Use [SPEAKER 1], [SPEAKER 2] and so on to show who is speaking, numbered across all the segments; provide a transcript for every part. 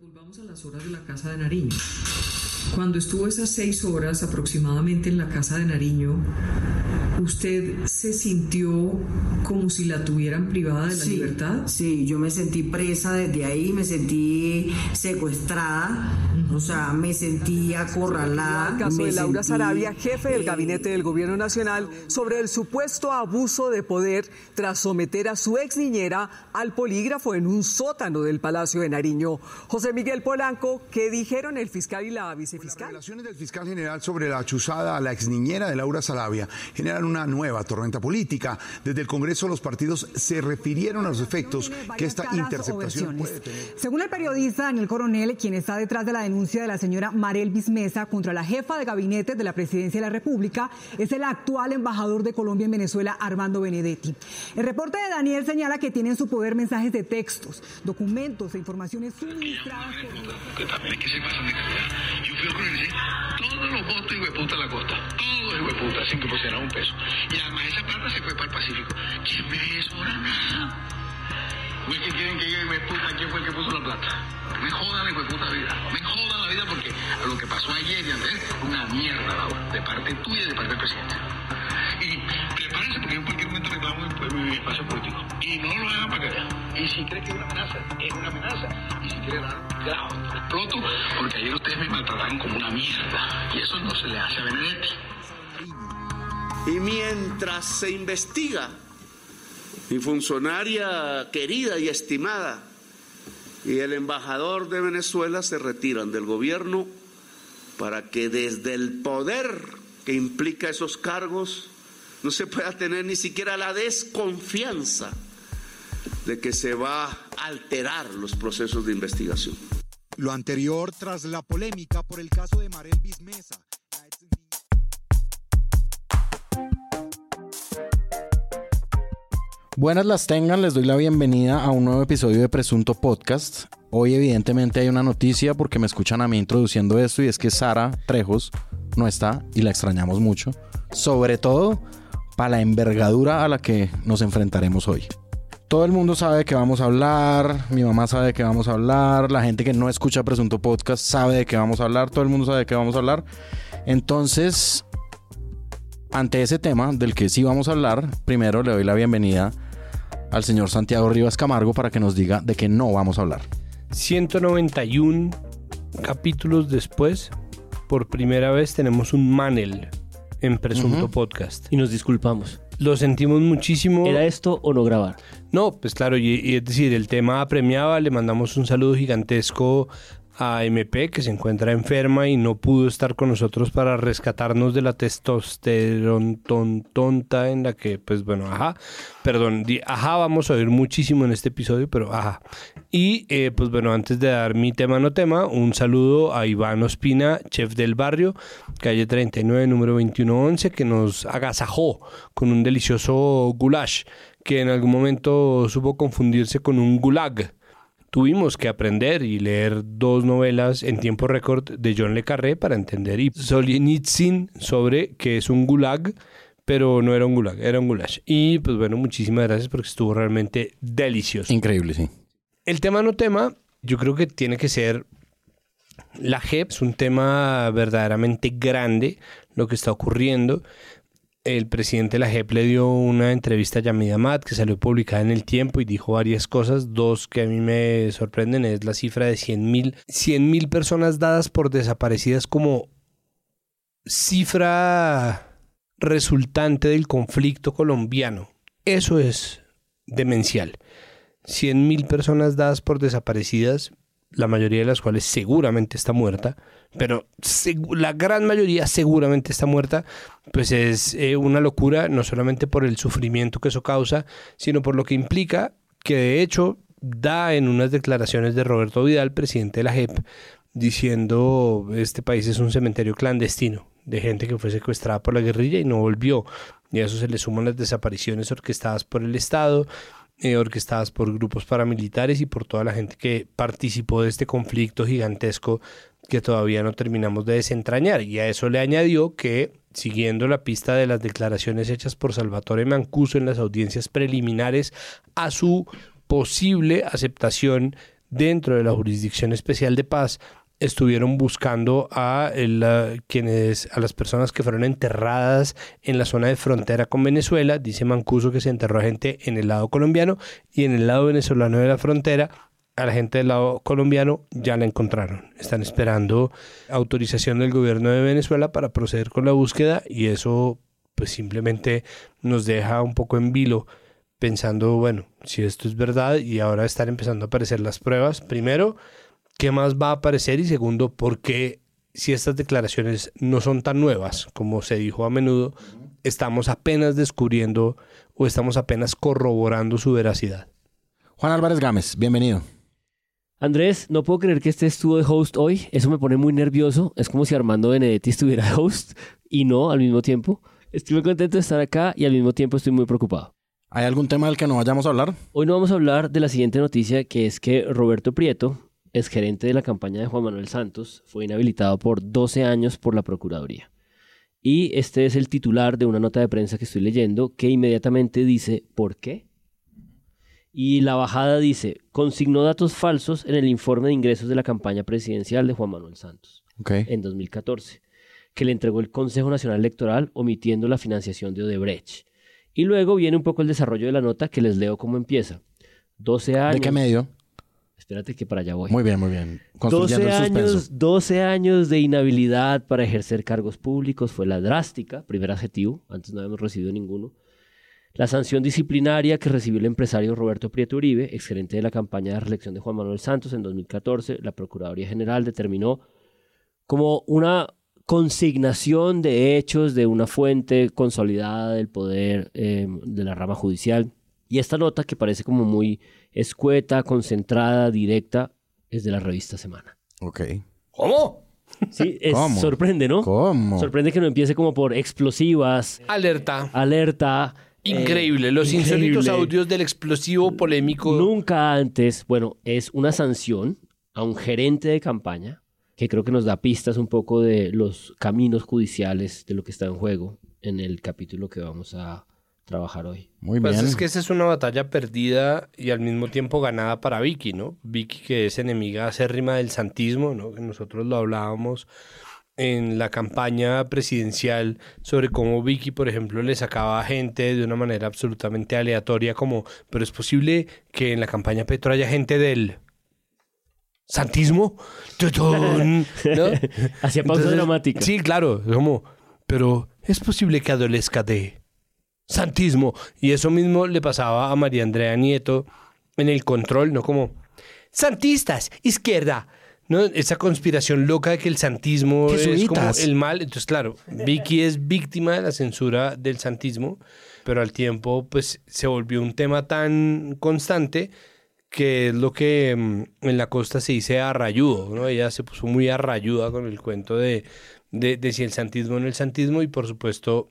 [SPEAKER 1] Volvamos a las horas de la Casa de Nariño. Cuando estuvo esas seis horas aproximadamente en la Casa de Nariño, ¿usted se sintió como si la tuvieran privada de la
[SPEAKER 2] Sí,
[SPEAKER 1] libertad?
[SPEAKER 2] Sí, yo me sentí presa desde ahí, me sentí secuestrada, o sea, me sentí acorralada.
[SPEAKER 3] El caso
[SPEAKER 2] me
[SPEAKER 3] de Laura
[SPEAKER 2] sentí,
[SPEAKER 3] Sarabia, jefe del
[SPEAKER 2] eh,
[SPEAKER 3] gabinete del gobierno nacional, sobre el supuesto abuso de poder tras someter a su ex niñera al polígrafo en un sótano del Palacio de Nariño. José Miguel Polanco, ¿qué dijeron el fiscal y la
[SPEAKER 4] Las
[SPEAKER 3] vicefiscal?
[SPEAKER 4] revelaciones del fiscal general sobre la chuzada a la exniñera de Laura Sarabia generan una nueva tormenta política. Desde el Congreso los partidos se refirieron a los efectos que esta interceptación puede tener.
[SPEAKER 5] Según el periodista Daniel Coronel, quien está detrás de la denuncia de la señora Marel Bismesa contra la jefa de gabinete de la presidencia de la República, es el actual embajador de Colombia en Venezuela, Armando Benedetti. El reporte de Daniel señala que tiene en su poder mensajes de textos, documentos e informaciones suministradas por...
[SPEAKER 6] que también es que se pasan de calidad. Yo fui a organizar todos los votos y hueputa a la costa. Y hueputa, sin que pusiera un peso. Y además esa plata se fue para el Pacífico. ¿Quién me ahora nada? Güey, que quieren que llegue hueputa? ¿Quién fue el que puso la plata? Me jodan la hueputa vida. Me jodan la vida porque lo que pasó ayer y antes una mierda, Laura. De parte tuya y de parte del presidente. Y prepárense porque en cualquier momento reclamo mi, mi espacio político. Y no lo hagan para que vean. Y si creen que es una amenaza, es una amenaza. Y si quieren dar grado, exploto, porque ayer ustedes me maltrataron como una mierda. Y eso no se le hace a Benedetti.
[SPEAKER 7] Y mientras se investiga, mi funcionaria querida y estimada y el embajador de Venezuela se retiran del gobierno para que desde el poder que implica esos cargos no se pueda tener ni siquiera la desconfianza de que se va a alterar los procesos de investigación.
[SPEAKER 8] Lo anterior tras la polémica por el caso de Marel Bismesa.
[SPEAKER 9] Buenas las tengan, les doy la bienvenida a un nuevo episodio de Presunto Podcast. Hoy evidentemente hay una noticia porque me escuchan a mí introduciendo esto y es que Sara Trejos no está y la extrañamos mucho. Sobre todo para la envergadura a la que nos enfrentaremos hoy. Todo el mundo sabe de qué vamos a hablar, mi mamá sabe de qué vamos a hablar, la gente que no escucha Presunto Podcast sabe de qué vamos a hablar, todo el mundo sabe de qué vamos a hablar. Entonces, ante ese tema del que sí vamos a hablar, primero le doy la bienvenida al señor Santiago Rivas Camargo para que nos diga de qué no vamos a hablar.
[SPEAKER 10] 191 capítulos después, por primera vez tenemos un Manel en Presunto. Podcast.
[SPEAKER 11] Y nos disculpamos.
[SPEAKER 10] Lo sentimos muchísimo.
[SPEAKER 11] ¿Era esto o no grabar?
[SPEAKER 10] No, pues claro, y, y es decir, el tema apremiaba, le mandamos un saludo gigantesco a MP que se encuentra enferma y no pudo estar con nosotros para rescatarnos de la testosterona ton- tonta en la que, pues bueno, ajá, perdón, ajá, vamos a oír muchísimo en este episodio, pero ajá. Y eh, pues bueno, antes de dar mi tema no tema, un saludo a Iván Ospina, chef del barrio, calle 39, número 2111, que nos agasajó con un delicioso goulash que en algún momento supo confundirse con un gulag. Tuvimos que aprender y leer dos novelas en tiempo récord de John Le Carré para entender y Solzhenitsyn sobre qué es un gulag, pero no era un gulag, era un goulash. Y pues bueno, muchísimas gracias porque estuvo realmente delicioso.
[SPEAKER 9] Increíble, sí.
[SPEAKER 10] El tema no tema, yo creo que tiene que ser la JEP, es un tema verdaderamente grande lo que está ocurriendo. El presidente de la JEP le dio una entrevista a Yamid Ahmad que salió publicada en el tiempo y dijo varias cosas. Dos que a mí me sorprenden es la cifra de 100 mil 100 mil personas dadas por desaparecidas como cifra resultante del conflicto colombiano. Eso es demencial. 100 mil personas dadas por desaparecidas, la mayoría de las cuales seguramente está muerta, pero la gran mayoría seguramente está muerta, pues es eh, una locura, no solamente por el sufrimiento que eso causa, sino por lo que implica que de hecho da en unas declaraciones de Roberto Vidal, presidente de la JEP, diciendo este país es un cementerio clandestino de gente que fue secuestrada por la guerrilla y no volvió. Y a eso se le suman las desapariciones orquestadas por el Estado, eh, orquestadas por grupos paramilitares y por toda la gente que participó de este conflicto gigantesco que todavía no terminamos de desentrañar. Y a eso le añadió que, siguiendo la pista de las declaraciones hechas por Salvatore Mancuso en las audiencias preliminares a su posible aceptación dentro de la Jurisdicción Especial de Paz estuvieron buscando a, quienes a las personas que fueron enterradas en la zona de frontera con Venezuela. Dice Mancuso que se enterró a gente en el lado colombiano y en el lado venezolano de la frontera. A la gente del lado colombiano ya la encontraron. Están esperando autorización del gobierno de Venezuela para proceder con la búsqueda y eso pues simplemente nos deja un poco en vilo pensando, bueno, si esto es verdad y ahora están empezando a aparecer las pruebas, primero, ¿qué más va a aparecer? Y segundo, ¿por qué si estas declaraciones no son tan nuevas como se dijo a menudo, estamos apenas descubriendo o estamos apenas corroborando su veracidad?
[SPEAKER 9] Juan Álvarez Gámez, bienvenido.
[SPEAKER 11] Andrés, no puedo creer que estés tú de host hoy. Eso me pone muy nervioso. Es como si Armando Benedetti estuviera de host y no al mismo tiempo. Estoy muy contento de estar acá y al mismo tiempo estoy muy preocupado.
[SPEAKER 9] ¿Hay algún tema del que no vayamos a hablar?
[SPEAKER 11] Hoy no vamos a hablar de la siguiente noticia, que es que Roberto Prieto, ex gerente de la campaña de Juan Manuel Santos, fue inhabilitado por 12 años por la Procuraduría. Y este es el titular de una nota de prensa que estoy leyendo que inmediatamente dice ¿por qué? Y la bajada dice, consignó datos falsos en el informe de ingresos de la campaña presidencial de Juan Manuel Santos
[SPEAKER 9] Okay.
[SPEAKER 11] en 2014, que le entregó el Consejo Nacional Electoral omitiendo la financiación de Odebrecht. Y luego viene un poco el desarrollo de la nota que les leo cómo empieza. 12 años.
[SPEAKER 9] ¿De qué medio?
[SPEAKER 11] Espérate que para allá voy.
[SPEAKER 9] Muy bien, muy bien.
[SPEAKER 11] 12
[SPEAKER 9] Construyendo el suspenso.
[SPEAKER 11] años, 12 años de inhabilidad para ejercer cargos públicos fue la drástica, primer adjetivo, antes no habíamos recibido ninguno. La sanción disciplinaria que recibió el empresario Roberto Prieto Uribe, exgerente de la campaña de reelección de Juan Manuel Santos en 2014, la Procuraduría General determinó como una consignación de hechos de una fuente consolidada del poder eh, de la rama judicial. Y esta nota, que parece como muy escueta, concentrada, directa, es de la revista Semana.
[SPEAKER 9] Ok.
[SPEAKER 10] ¿Cómo?
[SPEAKER 11] Sí, es-
[SPEAKER 9] ¿Cómo?
[SPEAKER 11] sorprende, ¿no?
[SPEAKER 9] ¿Cómo?
[SPEAKER 11] Sorprende que no empiece como por explosivas,
[SPEAKER 10] Alerta.
[SPEAKER 11] alerta. eh,
[SPEAKER 10] Increíble. Los
[SPEAKER 11] increíble.
[SPEAKER 10] insólitos audios del explosivo polémico.
[SPEAKER 11] Nunca antes, bueno, es una sanción a un gerente de campaña que creo que nos da pistas un poco de los caminos judiciales de lo que está en juego en el capítulo que vamos a trabajar hoy.
[SPEAKER 9] Muy
[SPEAKER 10] Pues
[SPEAKER 9] bien.
[SPEAKER 10] es que esa es una batalla perdida y al mismo tiempo ganada para Vicky, ¿no? Vicky que es enemiga acérrima del santismo, ¿no? Que nosotros lo hablábamos en la campaña presidencial sobre cómo Vicky, por ejemplo, le sacaba a gente de una manera absolutamente aleatoria, como, pero es posible que en la campaña Petro haya gente del santismo. ¿no?
[SPEAKER 11] Hacía pausa
[SPEAKER 10] Entonces,
[SPEAKER 11] dramática.
[SPEAKER 10] Sí, claro, como, pero es posible que adolezca de santismo. Y eso mismo le pasaba a María Andrea Nieto en el control, ¿no? Como, santistas, izquierda. ¿No? Esa conspiración loca de que el santismo es como el mal. Entonces, claro, Vicky es víctima de la censura del santismo, pero al tiempo, pues, se volvió un tema tan constante que es lo que mm, en la costa se dice arrayudo, ¿no? Ella se puso muy arrayuda con el cuento de, de, de si el santismo o no el santismo y por supuesto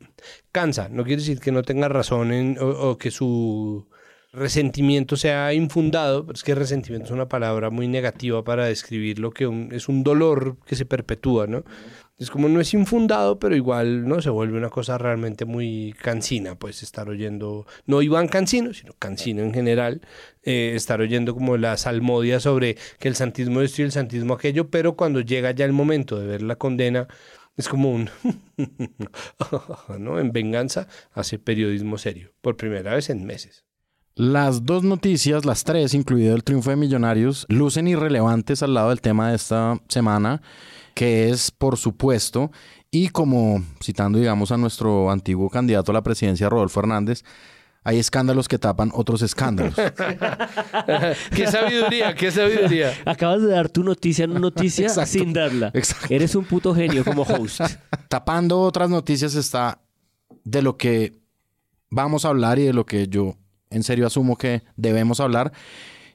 [SPEAKER 10] cansa. No quiere decir que no tenga razón en, o, o que su resentimiento sea infundado, pero es que resentimiento es una palabra muy negativa para describir lo que un- es un dolor que se perpetúa, ¿no? Es como no es infundado, pero igual no se vuelve una cosa realmente muy cansina, pues estar oyendo, no Iván Cancino, sino Cancino en general, eh, estar oyendo como la salmodia sobre que el santismo esto y el santismo aquello, pero cuando llega ya el momento de ver la condena, es como un, ¿no? En venganza hace periodismo serio, por primera vez en meses.
[SPEAKER 9] Las dos noticias, las tres, incluido el triunfo de Millonarios, lucen irrelevantes al lado del tema de esta semana, que es, por supuesto, y como citando, digamos, a nuestro antiguo candidato a la presidencia, Rodolfo Hernández, hay escándalos que tapan otros escándalos.
[SPEAKER 10] qué sabiduría, qué sabiduría.
[SPEAKER 11] Acabas de dar tu noticia, no noticia
[SPEAKER 9] Exacto.
[SPEAKER 11] sin darla.
[SPEAKER 9] Exacto.
[SPEAKER 11] Eres un puto genio como host.
[SPEAKER 9] Tapando otras noticias está de lo que vamos a hablar y de lo que yo en serio asumo que debemos hablar,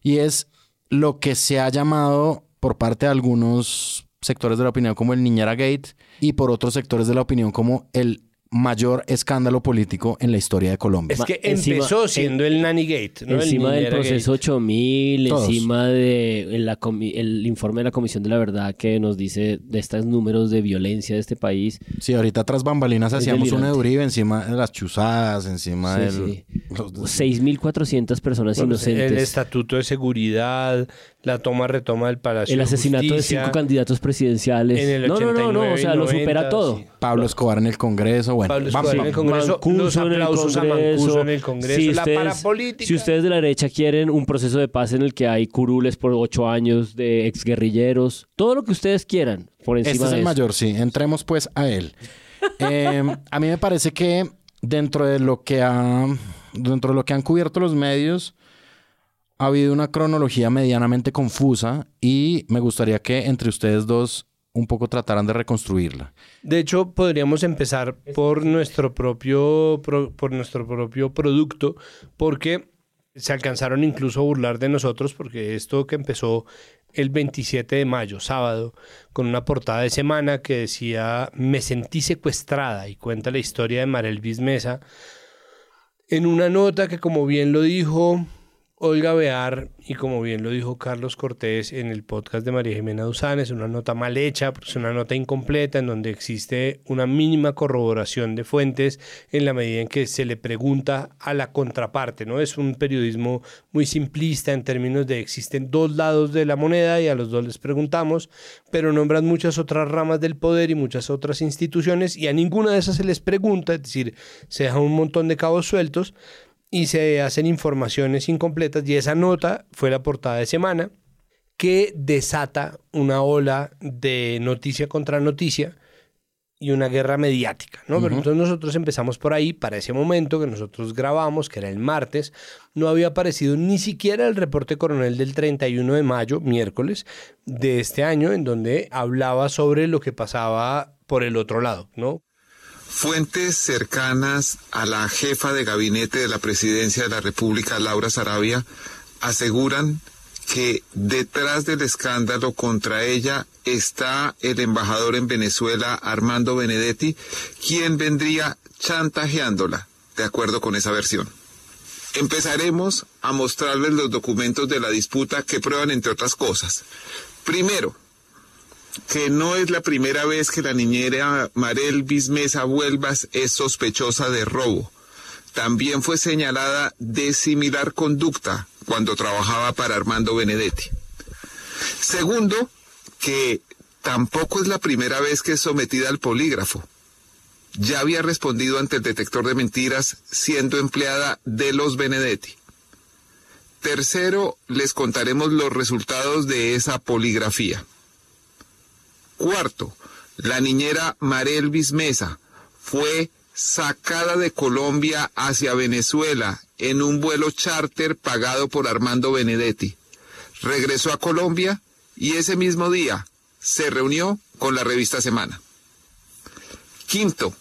[SPEAKER 9] y es lo que se ha llamado por parte de algunos sectores de la opinión como el Niñera Gate y por otros sectores de la opinión como el mayor escándalo político en la historia de Colombia.
[SPEAKER 10] Es que
[SPEAKER 11] Encima-
[SPEAKER 10] empezó siendo el Nanny Gate, ¿no? El
[SPEAKER 11] encima del proceso 8000,
[SPEAKER 9] Todos.
[SPEAKER 11] encima de la comi- el informe de la Comisión de la Verdad que nos dice de estos números de violencia de este país.
[SPEAKER 9] Sí, ahorita tras bambalinas hacíamos una de
[SPEAKER 11] delirante.
[SPEAKER 9] Uribe encima de las chuzadas, encima
[SPEAKER 11] Sí,
[SPEAKER 9] del...
[SPEAKER 11] sí.
[SPEAKER 9] los-
[SPEAKER 11] 6.400 personas
[SPEAKER 10] Gate.
[SPEAKER 11] inocentes.
[SPEAKER 10] El estatuto de seguridad, la toma retoma del Palacio
[SPEAKER 11] El asesinato de
[SPEAKER 10] Justicia.
[SPEAKER 11] cinco candidatos presidenciales.
[SPEAKER 10] En el
[SPEAKER 11] no, no, no, no,
[SPEAKER 10] 89
[SPEAKER 11] o sea, lo
[SPEAKER 10] 90,
[SPEAKER 11] supera todo.
[SPEAKER 10] sí.
[SPEAKER 9] Pablo Escobar en el Congreso, bueno.
[SPEAKER 10] Pablo
[SPEAKER 9] vamos,
[SPEAKER 10] Escobar en el. Congreso, los
[SPEAKER 11] Mancuso en el
[SPEAKER 10] aplausos a
[SPEAKER 11] Congreso.
[SPEAKER 10] Mancuso en el Congreso,
[SPEAKER 11] Si
[SPEAKER 10] la
[SPEAKER 11] ustedes-
[SPEAKER 10] parapolítica.
[SPEAKER 11] Si ustedes de la derecha quieren un proceso de paz en el que hay curules por ocho años de exguerrilleros, todo lo que ustedes quieran por encima
[SPEAKER 9] Este es
[SPEAKER 11] de
[SPEAKER 9] el
[SPEAKER 11] eso.
[SPEAKER 9] mayor, sí. Entremos pues a él. Eh, a mí me parece que dentro de lo que ha, dentro de lo que han cubierto los medios, ha habido una cronología medianamente confusa y me gustaría que entre ustedes dos un poco trataran de reconstruirla.
[SPEAKER 10] De hecho, podríamos empezar por nuestro propio, pro- por nuestro propio producto, porque se alcanzaron incluso a burlar de nosotros, porque esto que empezó el 27 de mayo, sábado, con una portada de semana que decía Me sentí secuestrada y cuenta la historia de Marel Mesa, en una nota que como bien lo dijo Olga Bear y como bien lo dijo Carlos Cortés en el podcast de María Jimena Duzán, es una nota mal hecha, es una nota incompleta en donde existe una mínima corroboración de fuentes en la medida en que se le pregunta a la contraparte, ¿no? Es un periodismo muy simplista en términos de existen dos lados de la moneda y a los dos les preguntamos, pero nombran muchas otras ramas del poder y muchas otras instituciones y a ninguna de esas se les pregunta, es decir, se dejan un montón de cabos sueltos y se hacen informaciones incompletas y esa nota fue la portada de semana que desata una ola de noticia contra noticia y una guerra mediática, ¿no? Pero entonces nosotros empezamos por ahí, para ese momento que nosotros grabamos, que era el martes, no había aparecido ni siquiera el reporte coronel del 31 de mayo, miércoles, de este año, en donde hablaba sobre lo que pasaba por el otro lado, ¿no?
[SPEAKER 12] Fuentes cercanas a la jefa de gabinete de la presidencia de la República, Laura Sarabia, aseguran que detrás del escándalo contra ella está el embajador en Venezuela, Armando Benedetti, quien vendría chantajeándola, de acuerdo con esa versión. Empezaremos a mostrarles los documentos de la disputa que prueban, entre otras cosas. Primero, que no es la primera vez que la niñera Marel Bismesa Vuelvas es sospechosa de robo. También fue señalada de similar conducta cuando trabajaba para Armando Benedetti. Segundo, que tampoco es la primera vez que es sometida al polígrafo. Ya había respondido ante el detector de mentiras siendo empleada de los Benedetti. Tercero, les contaremos los resultados de esa poligrafía. Cuarto, la niñera Marel Bismesa fue sacada de Colombia hacia Venezuela en un vuelo charter pagado por Armando Benedetti. Regresó a Colombia y ese mismo día se reunió con la revista Semana. Quinto,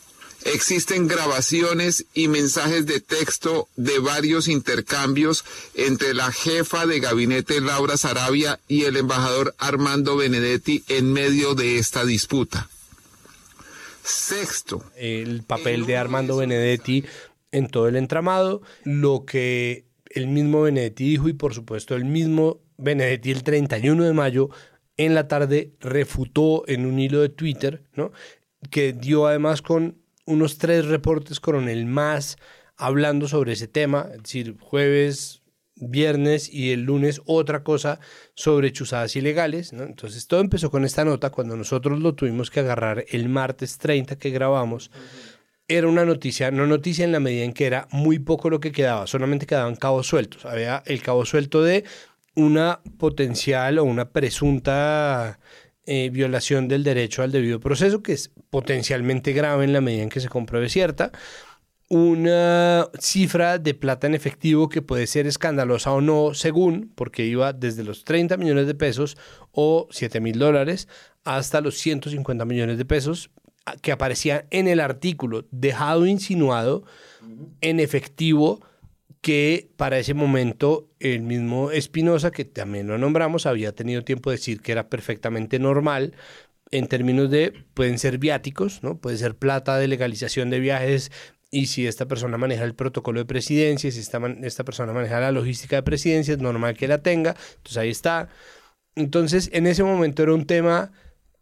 [SPEAKER 12] existen grabaciones y mensajes de texto de varios intercambios entre la jefa de gabinete Laura Sarabia y el embajador Armando Benedetti en medio de esta disputa. Sexto,
[SPEAKER 10] el papel de Armando Benedetti en todo el entramado, lo que el mismo Benedetti dijo y por supuesto el mismo Benedetti el 31 de mayo en la tarde refutó en un hilo de Twitter, ¿no? que dio además con unos tres reportes coronel más hablando sobre ese tema, es decir, jueves, viernes y el lunes otra cosa sobre chuzadas ilegales. ¿no? Entonces todo empezó con esta nota cuando nosotros lo tuvimos que agarrar el martes 30 que grabamos. Era una noticia, no noticia en la medida en que era muy poco lo que quedaba, solamente quedaban cabos sueltos. Había el cabo suelto de una potencial o una presunta eh, violación del derecho al debido proceso, que es potencialmente grave en la medida en que se compruebe cierta, una cifra de plata en efectivo que puede ser escandalosa o no, según, porque iba desde los 30 millones de pesos o 7 mil dólares hasta los 150 millones de pesos que aparecía en el artículo, dejado insinuado en efectivo que para ese momento el mismo Espinosa, que también lo nombramos, había tenido tiempo de decir que era perfectamente normal en términos de, pueden ser viáticos, ¿no? Puede ser plata de legalización de viajes y si esta persona maneja el protocolo de presidencia, si esta, esta persona maneja la logística de presidencia, es normal que la tenga, entonces ahí está. Entonces, en ese momento era un tema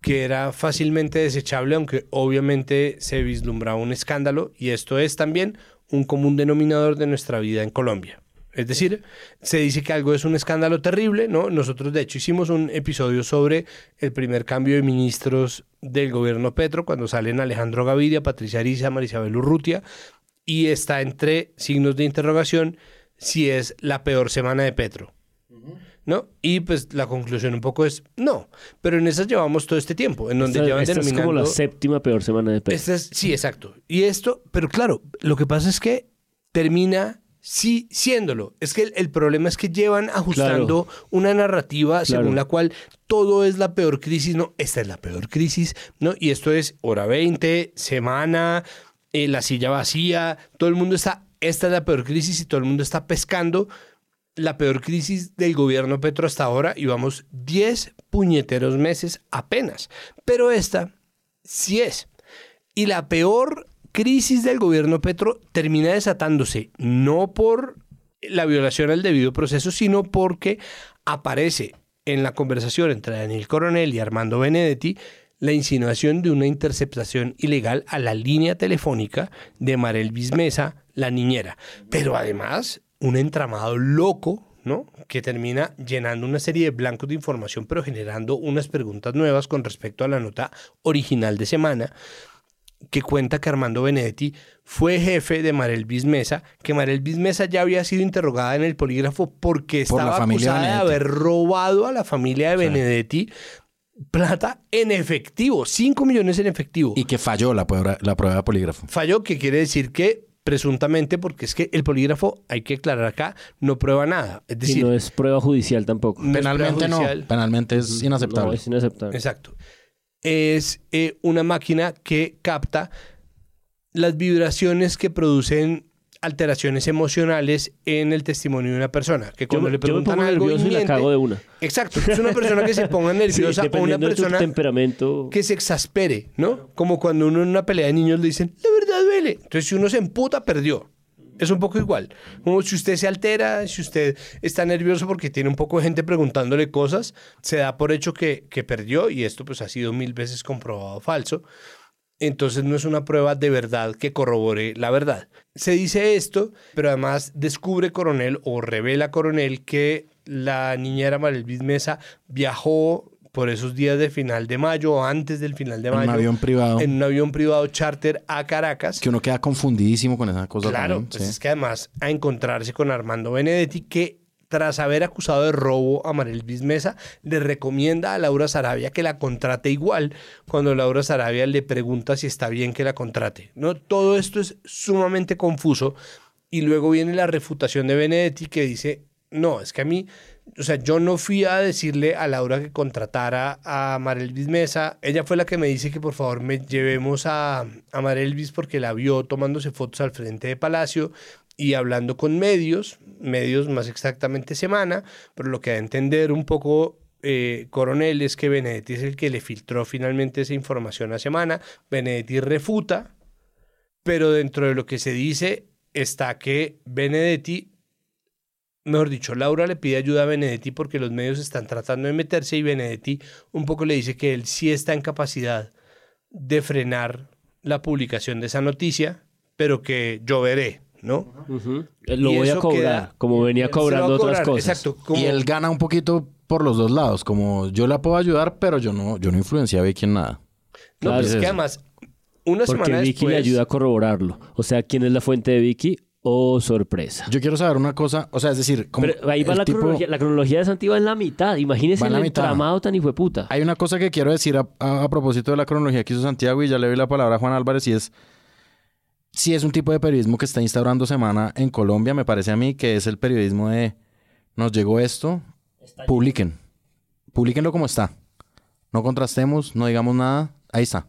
[SPEAKER 10] que era fácilmente desechable, aunque obviamente se vislumbraba un escándalo, y esto es también un común denominador de nuestra vida en Colombia. Es decir, se dice que algo es un escándalo terrible, ¿no? Nosotros de hecho hicimos un episodio sobre el primer cambio de ministros del gobierno Petro, cuando salen Alejandro Gaviria, Patricia Ariza, Marisabel Urrutia, y está entre signos de interrogación si es la peor semana de Petro. ¿No? Y pues la conclusión un poco es no, pero en esas llevamos todo este tiempo, en donde
[SPEAKER 11] Esta,
[SPEAKER 10] llevan
[SPEAKER 11] esta es como la séptima peor semana de Petro.
[SPEAKER 10] esta es- sí, exacto. Y esto, pero claro, lo que pasa es que termina sí siéndolo. Es que el, el problema es que llevan ajustando una narrativa según la cual todo es la peor crisis. No, esta es la peor crisis, ¿no? Y esto es hora 20, semana, eh, la silla vacía, todo el mundo está, esta es la peor crisis y todo el mundo está pescando la peor crisis del gobierno Petro hasta ahora y vamos 10 puñeteros meses apenas. Pero esta sí es. Y la peor crisis del gobierno Petro termina desatándose no por la violación al debido proceso, sino porque aparece en la conversación entre Daniel Coronel y Armando Benedetti la insinuación de una interceptación ilegal a la línea telefónica de Marel Bismesa, la niñera. Pero además, un entramado loco, ¿no? Que termina llenando una serie de blancos de información, pero generando unas preguntas nuevas con respecto a la nota original de semana, que cuenta que Armando Benedetti fue jefe de Marel Bismesa, que Marel Bismesa ya había sido interrogada en el polígrafo porque estaba acusada de haber robado a la familia de Benedetti plata en efectivo, 5 millones en efectivo.
[SPEAKER 9] Y que falló la prueba, la prueba de polígrafo.
[SPEAKER 10] Falló, que quiere decir que presuntamente, porque es que el polígrafo, hay que aclarar acá, no prueba nada. Es
[SPEAKER 11] y
[SPEAKER 10] decir,
[SPEAKER 11] no es prueba judicial tampoco.
[SPEAKER 10] no es prueba
[SPEAKER 9] Penalmente no.
[SPEAKER 10] judicial.
[SPEAKER 9] Penalmente es inaceptable.
[SPEAKER 11] No, es inaceptable.
[SPEAKER 10] Exacto. Es eh, una máquina que capta las vibraciones que producen alteraciones emocionales en el testimonio de una persona. Que cuando le
[SPEAKER 11] yo me
[SPEAKER 10] preguntan
[SPEAKER 11] pongo
[SPEAKER 10] algo y
[SPEAKER 11] y la
[SPEAKER 10] miente-
[SPEAKER 11] cago de una.
[SPEAKER 10] Exacto. Es una persona que se ponga nerviosa o una persona
[SPEAKER 11] temperamento.
[SPEAKER 10] que se exaspere, ¿no? Como cuando uno en una pelea de niños le dicen, la Entonces, si uno se emputa, perdió. Es un poco igual. Como si usted se altera, si usted está nervioso porque tiene un poco de gente preguntándole cosas, se da por hecho que, que perdió y esto pues ha sido mil veces comprobado falso. Entonces no es una prueba de verdad que corrobore la verdad. Se dice esto, pero además descubre Coronel o revela Coronel que la niñera Marelvis Mesa viajó por esos días de final de mayo o antes del final de
[SPEAKER 9] En un
[SPEAKER 10] mayo
[SPEAKER 9] avión privado.
[SPEAKER 10] en un avión privado charter a Caracas.
[SPEAKER 9] Que uno queda confundidísimo con esa cosa
[SPEAKER 10] Claro,
[SPEAKER 9] también.
[SPEAKER 10] pues
[SPEAKER 9] sí.
[SPEAKER 10] es que además a encontrarse con Armando Benedetti, que tras haber acusado de robo a Marel Bismesa, le recomienda a Laura Sarabia que la contrate igual cuando Laura Sarabia le pregunta si está bien que la contrate. ¿no? Todo esto es sumamente confuso y luego viene la refutación de Benedetti que dice, no, es que a mí, o sea, yo no fui a decirle a Laura que contratara a Marelvis Mesa. Ella fue la que me dice que por favor me llevemos a, a Marelvis porque la vio tomándose fotos al frente de Palacio y hablando con medios, medios más exactamente semana, pero lo que da a entender un poco eh, Coronel es que Benedetti es el que le filtró finalmente esa información a semana. Benedetti refuta, pero dentro de lo que se dice está que Benedetti mejor dicho, Laura le pide ayuda a Benedetti porque los medios están tratando de meterse y Benedetti un poco le dice que él sí está en capacidad de frenar la publicación de esa noticia, pero que yo veré, ¿no?
[SPEAKER 11] Eh, Lo
[SPEAKER 10] Y
[SPEAKER 11] voy a
[SPEAKER 10] eso
[SPEAKER 11] cobrar,
[SPEAKER 10] queda-
[SPEAKER 11] como venía cobrando otras
[SPEAKER 10] cobrar,
[SPEAKER 11] cosas.
[SPEAKER 10] Exacto. como-
[SPEAKER 9] Y él gana un poquito por los dos lados. Como yo la puedo ayudar, pero yo no, yo no influencié a Vicky en nada.
[SPEAKER 10] No,
[SPEAKER 11] Claro.
[SPEAKER 10] pues es
[SPEAKER 9] Es
[SPEAKER 10] que
[SPEAKER 9] eso.
[SPEAKER 10] además, una
[SPEAKER 11] Porque
[SPEAKER 10] semana
[SPEAKER 11] Vicky
[SPEAKER 10] después...
[SPEAKER 11] le ayuda a corroborarlo. O sea, ¿quién es la fuente de Vicky? Oh, sorpresa.
[SPEAKER 9] Yo quiero saber una cosa, o sea, es decir, como
[SPEAKER 11] Pero ahí va la
[SPEAKER 9] tipo-
[SPEAKER 11] cronología. La cronología de Santi va en la mitad.
[SPEAKER 9] En
[SPEAKER 11] el
[SPEAKER 9] la mitad.
[SPEAKER 11] entramado tan hijueputa.
[SPEAKER 9] Hay una cosa que quiero decir a, a- a propósito de la cronología que hizo Santiago y ya le doy la palabra a Juan Álvarez y es si es un tipo de periodismo que está instaurando semana en Colombia, me parece a mí que es el periodismo de nos llegó esto, publiquen. Publiquenlo como está. No contrastemos, no digamos nada, ahí está.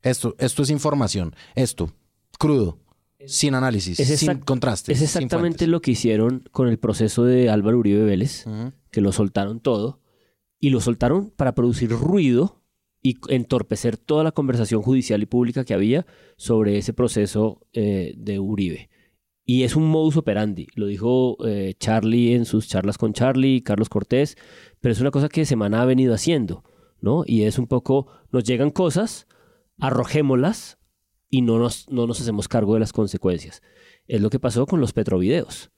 [SPEAKER 9] Esto, esto es información, esto, crudo, sin análisis,
[SPEAKER 11] Es
[SPEAKER 9] sin contrastes.
[SPEAKER 11] Es exactamente lo que hicieron con el proceso de Álvaro Uribe Vélez, que lo soltaron todo y lo soltaron para producir ruido y entorpecer toda la conversación judicial y pública que había sobre ese proceso eh, de Uribe. Y es un modus operandi, lo dijo eh, Charlie en sus charlas con Charlie y Carlos Cortés, pero es una cosa que Semana ha venido haciendo, ¿no? Y es un poco, nos llegan cosas, arrojémoslas y no nos, no nos hacemos cargo de las consecuencias. Es lo que pasó con los petrovideos.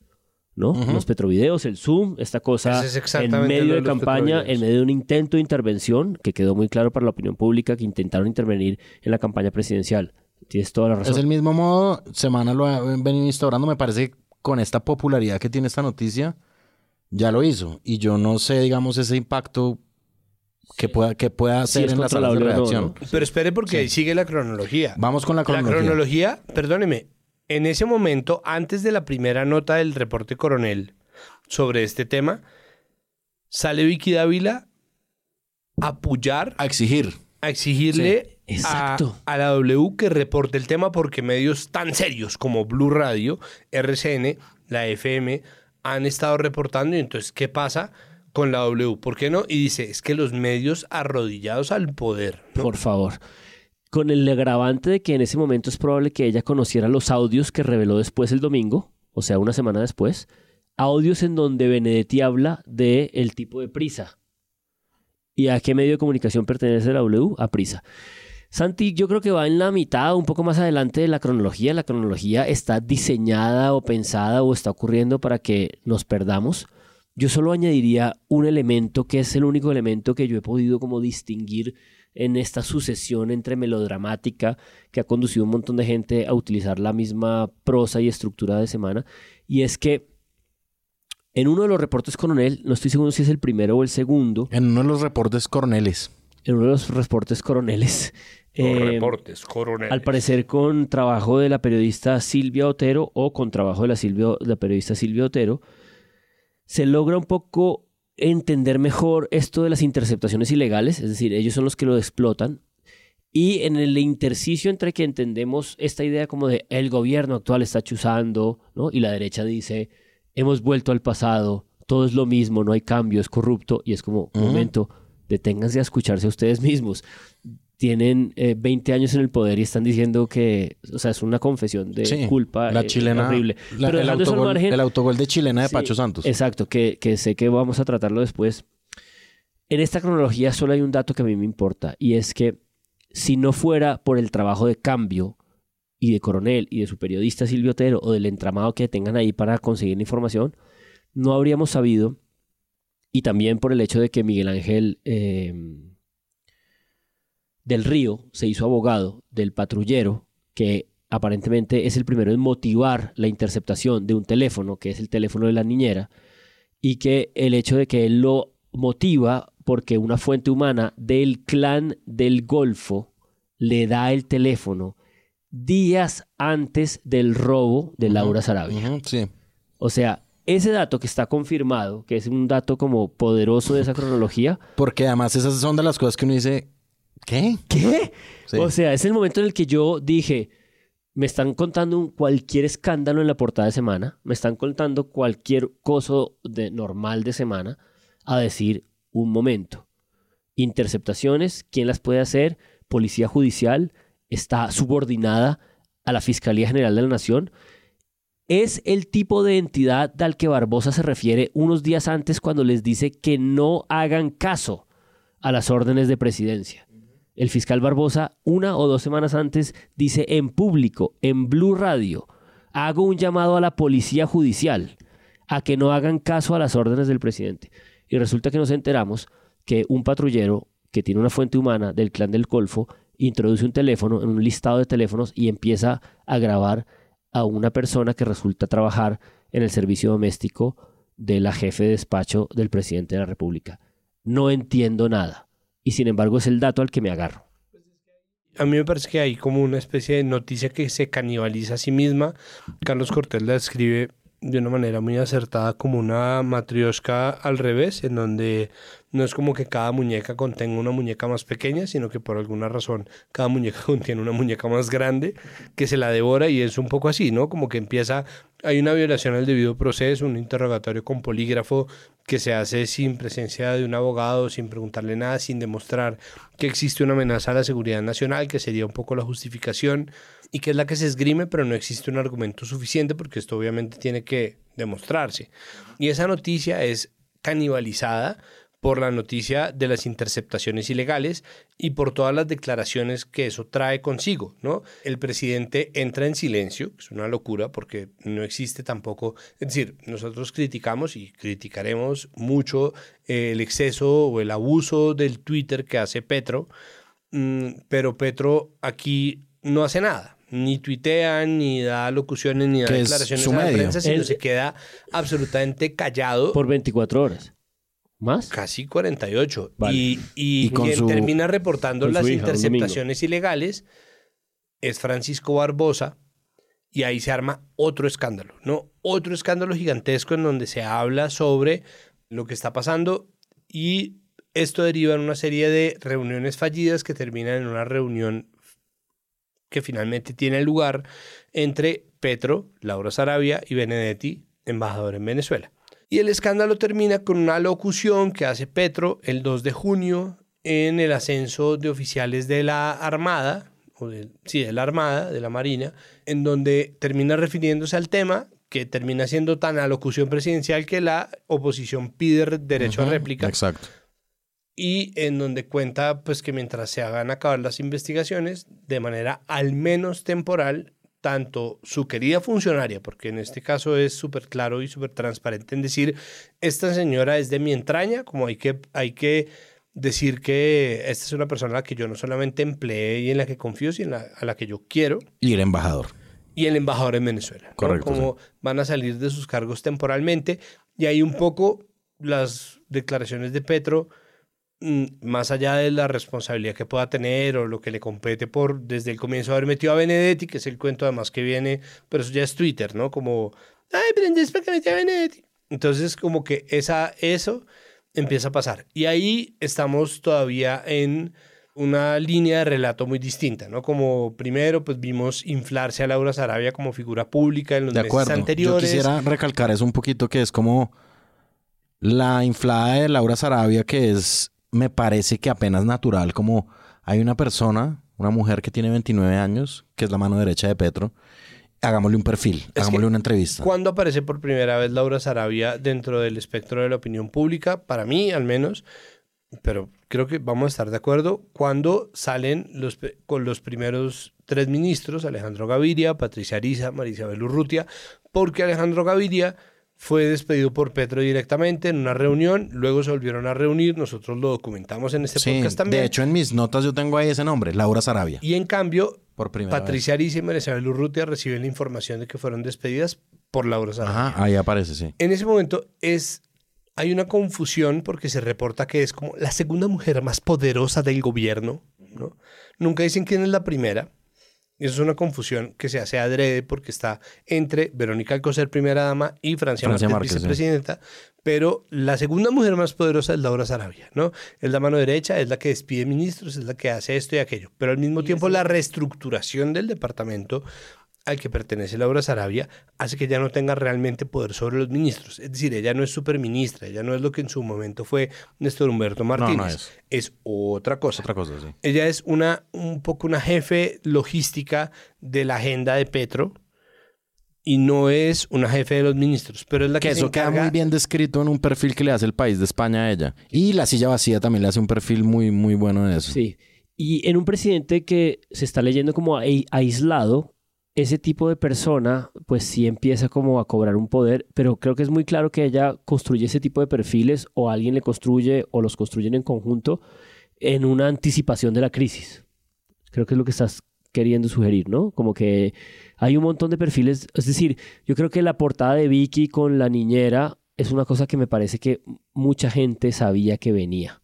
[SPEAKER 11] ¿no? Los petrovideos, el Zoom, esta cosa
[SPEAKER 10] es
[SPEAKER 11] en medio de campaña, en medio de un intento de intervención que quedó muy claro para la opinión pública que intentaron intervenir en la campaña presidencial. Tienes toda la razón.
[SPEAKER 9] Es el mismo modo, Semana lo ha venido instaurando, me parece que con esta popularidad que tiene esta noticia, ya lo hizo. Y yo no sé, digamos, ese impacto que pueda, que pueda
[SPEAKER 11] Sí,
[SPEAKER 9] hacer en las salas de
[SPEAKER 11] no,
[SPEAKER 9] redacción.
[SPEAKER 11] ¿no?
[SPEAKER 10] Pero espere porque ahí sigue la cronología.
[SPEAKER 9] Vamos con la cronología.
[SPEAKER 10] La cronología, perdóneme, en ese momento, antes de la primera nota del reporte coronel sobre este tema, sale Vicky Dávila a apoyar,
[SPEAKER 9] A exigir.
[SPEAKER 10] a exigirle
[SPEAKER 11] Sí,
[SPEAKER 10] a,
[SPEAKER 11] exacto.
[SPEAKER 10] a la W que reporte el tema porque medios tan serios como Blue Radio, RCN, la FM han estado reportando y entonces, ¿qué pasa con la W? ¿Por qué no? Y dice, es que los medios arrodillados al poder.
[SPEAKER 11] Por favor. Con el agravante de que en ese momento es probable que ella conociera los audios que reveló después el domingo, o sea, una semana después, audios en donde Benedetti habla de el tipo de prisa. ¿Y a qué medio de comunicación pertenece la W? A prisa. Santi, yo creo que va en la mitad, un poco más adelante de la cronología. La cronología está diseñada o pensada o está ocurriendo para que nos perdamos. Yo solo añadiría un elemento que es el único elemento que yo he podido como distinguir en esta sucesión entre melodramática que ha conducido a un montón de gente a utilizar la misma prosa y estructura de semana. Y es que en uno de los reportes coronel, no estoy seguro si es el primero o el segundo,
[SPEAKER 9] En uno de los reportes coroneles.
[SPEAKER 11] en uno de los reportes coroneles, eh,
[SPEAKER 10] reportes coronel.
[SPEAKER 11] al parecer con trabajo de la periodista Silvia Otero o con trabajo de la, Silvia, de la periodista Silvia Otero, se logra un poco entender mejor esto de las interceptaciones ilegales, es decir, ellos son los que lo explotan. Y en el intersticio entre que entendemos esta idea como de el gobierno actual está chuzando, ¿no? Y la derecha dice, hemos vuelto al pasado, todo es lo mismo, no hay cambio, es corrupto, y es como, un momento, deténganse a escucharse a ustedes mismos. Tienen eh, 20 años en el poder y están diciendo que, o sea, es una confesión de
[SPEAKER 9] Sí,
[SPEAKER 11] culpa
[SPEAKER 9] la
[SPEAKER 11] eh,
[SPEAKER 9] chilena,
[SPEAKER 11] horrible.
[SPEAKER 9] la-
[SPEAKER 11] Pero
[SPEAKER 9] el, autogol,
[SPEAKER 11] margen,
[SPEAKER 9] el autogol de chilena de
[SPEAKER 11] Sí,
[SPEAKER 9] Pacho Santos.
[SPEAKER 11] Exacto, que, que sé que vamos a tratarlo después. En esta cronología solo hay un dato que a mí me importa y es que si no fuera por el trabajo de cambio y de coronel y de su periodista Silvio Otero o del entramado que tengan ahí para conseguir la información, no habríamos sabido y también por el hecho de que Miguel Ángel eh, del Río se hizo abogado del patrullero que aparentemente es el primero en motivar la interceptación de un teléfono, que es el teléfono de la niñera, y que el hecho de que él lo motiva porque una fuente humana del clan del Golfo le da el teléfono días antes del robo de Laura Sarabia.
[SPEAKER 9] Ujú, sí.
[SPEAKER 11] O sea, ese dato que está confirmado, que es un dato como poderoso de esa cronología,
[SPEAKER 9] Porque además esas son de las cosas que uno dice, ¿qué?
[SPEAKER 11] ¿Qué?
[SPEAKER 9] Sí.
[SPEAKER 11] O sea, es el momento en el que yo dije, me están contando un- cualquier escándalo en la portada de semana, me están contando cualquier cosa de, normal de semana, a decir, un momento. Interceptaciones, ¿quién las puede hacer? Policía Judicial está subordinada a la Fiscalía General de la Nación. Es el tipo de entidad al que Barbosa se refiere unos días antes cuando les dice que no hagan caso a las órdenes de presidencia. El fiscal Barbosa, una o dos semanas antes, dice en público, en Blue Radio, hago un llamado a la policía judicial a que no hagan caso a las órdenes del presidente. Y resulta que nos enteramos que un patrullero que tiene una fuente humana del clan del Golfo introduce un teléfono en un listado de teléfonos y empieza a grabar a una persona que resulta trabajar en el servicio doméstico de la jefe de despacho del presidente de la República. No entiendo nada. Y sin embargo es el dato al que me agarro.
[SPEAKER 10] A mí me parece que hay como una especie de noticia que se canibaliza a sí misma. Carlos Cortés la describe de una manera muy acertada como una matriosca al revés, en donde no es como que cada muñeca contenga una muñeca más pequeña, sino que por alguna razón cada muñeca contiene una muñeca más grande que se la devora y es un poco así, ¿no? Como que empieza, hay una violación al debido proceso, un interrogatorio con polígrafo que se hace sin presencia de un abogado, sin preguntarle nada, sin demostrar que existe una amenaza a la seguridad nacional, que sería un poco la justificación y que es la que se esgrime, pero no existe un argumento suficiente porque esto obviamente tiene que demostrarse. Y esa noticia es canibalizada por la noticia de las interceptaciones ilegales y por todas las declaraciones que eso trae consigo, ¿no? El presidente entra en silencio, es una locura porque no existe tampoco, es decir, nosotros criticamos y criticaremos mucho eh, el exceso o el abuso del Twitter que hace Petro, mm, pero Petro aquí no hace nada ni tuitea, ni da locuciones, ni da declaraciones a la prensa, sino se queda absolutamente callado.
[SPEAKER 11] Por 24 horas. ¿Más?
[SPEAKER 10] Casi 48. Y, y, quien termina reportando las interceptaciones ilegales es Francisco Barbosa. Y ahí se arma otro escándalo, ¿no? Otro escándalo gigantesco en donde se habla sobre lo que está pasando y esto deriva en una serie de reuniones fallidas que terminan en una reunión que finalmente tiene lugar entre Petro, Laura Sarabia y Benedetti, embajador en Venezuela. Y el escándalo termina con una locución que hace Petro el 2 de junio en el ascenso de oficiales de la Armada, o de, sí, de la Armada, de la Marina, en donde termina refiriéndose al tema que termina siendo tan a locución presidencial que la oposición pide derecho a réplica.
[SPEAKER 9] Exacto.
[SPEAKER 10] Y en donde cuenta pues que mientras se hagan acabar las investigaciones, de manera al menos temporal, tanto su querida funcionaria, porque en este caso es súper claro y súper transparente en decir, esta señora es de mi entraña, como hay que, hay que decir que esta es una persona a la que yo no solamente empleé y en la que confío, sino a la que yo quiero.
[SPEAKER 9] Y el embajador.
[SPEAKER 10] Y el embajador en Venezuela.
[SPEAKER 9] Correcto.
[SPEAKER 10] Como van a salir de sus cargos temporalmente. Y ahí un poco las declaraciones de Petro más allá de la responsabilidad que pueda tener o lo que le compete por desde el comienzo haber metido a Benedetti, que es el cuento además que viene, pero eso ya es Twitter, ¿no? Como, ay, pero para que metió a Benedetti. Entonces, como que esa, eso empieza a pasar. Y ahí estamos todavía en una línea de relato muy distinta, ¿no? Como primero, pues vimos inflarse a Laura Sarabia como figura pública en los de meses anteriores.
[SPEAKER 9] Yo quisiera recalcar eso un poquito, que es como la inflada de Laura Sarabia, que es me parece que apenas natural, como hay una persona, una mujer que tiene 29 años, que es la mano derecha de Petro, hagámosle un perfil, hagámosle una entrevista.
[SPEAKER 10] ¿Cuándo aparece por primera vez Laura Sarabia dentro del espectro de la opinión pública? Para mí, al menos, pero creo que vamos a estar de acuerdo, cuando salen los, con los primeros tres ministros, Alejandro Gaviria, Patricia Ariza, María Isabel Urrutia, porque Alejandro Gaviria fue despedido por Petro directamente en una reunión, luego se volvieron a reunir, nosotros lo documentamos en este podcast también.
[SPEAKER 9] De hecho, en mis notas yo tengo ahí ese nombre, Laura Sarabia.
[SPEAKER 10] Y en cambio, por Patricia Ariza y María Isabel Urrutia reciben la información de que fueron despedidas por Laura Sarabia.
[SPEAKER 9] Ajá, ahí aparece, sí.
[SPEAKER 10] En ese momento es hay una confusión porque se reporta que es como la segunda mujer más poderosa del gobierno, ¿no? Nunca dicen quién es la primera. Y eso es una confusión que se hace adrede porque está entre Verónica Alcocer, primera dama, y Francia, Márquez, vicepresidenta. Pero la segunda mujer más poderosa es Laura Sarabia, ¿no? Es la mano derecha, es la que despide ministros, es la que hace esto y aquello. Pero al mismo tiempo la reestructuración del departamento al que pertenece Laura Sarabia hace que ella no tenga realmente poder sobre los ministros. Es decir, ella no es superministra, ella no es lo que en su momento fue Néstor Humberto Martínez. es. otra cosa.
[SPEAKER 9] Otra cosa, sí.
[SPEAKER 10] Ella es una, un poco una jefe logística de la agenda de Petro y no es una jefe de los ministros, pero es la que,
[SPEAKER 9] que eso queda muy bien descrito en un perfil que le hace el país de España a ella. Y la silla vacía también le hace un perfil muy, muy bueno de eso.
[SPEAKER 11] Sí. Y en un presidente que se está leyendo como aislado, ese tipo de persona, pues sí empieza como a cobrar un poder, pero creo que es muy claro que ella construye ese tipo de perfiles o alguien le construye o los construyen en conjunto en una anticipación de la crisis. Creo que es lo que estás queriendo sugerir, ¿no? Como que hay un montón de perfiles, es decir, yo creo que la portada de Vicky con la niñera es una cosa que me parece que mucha gente sabía que venía.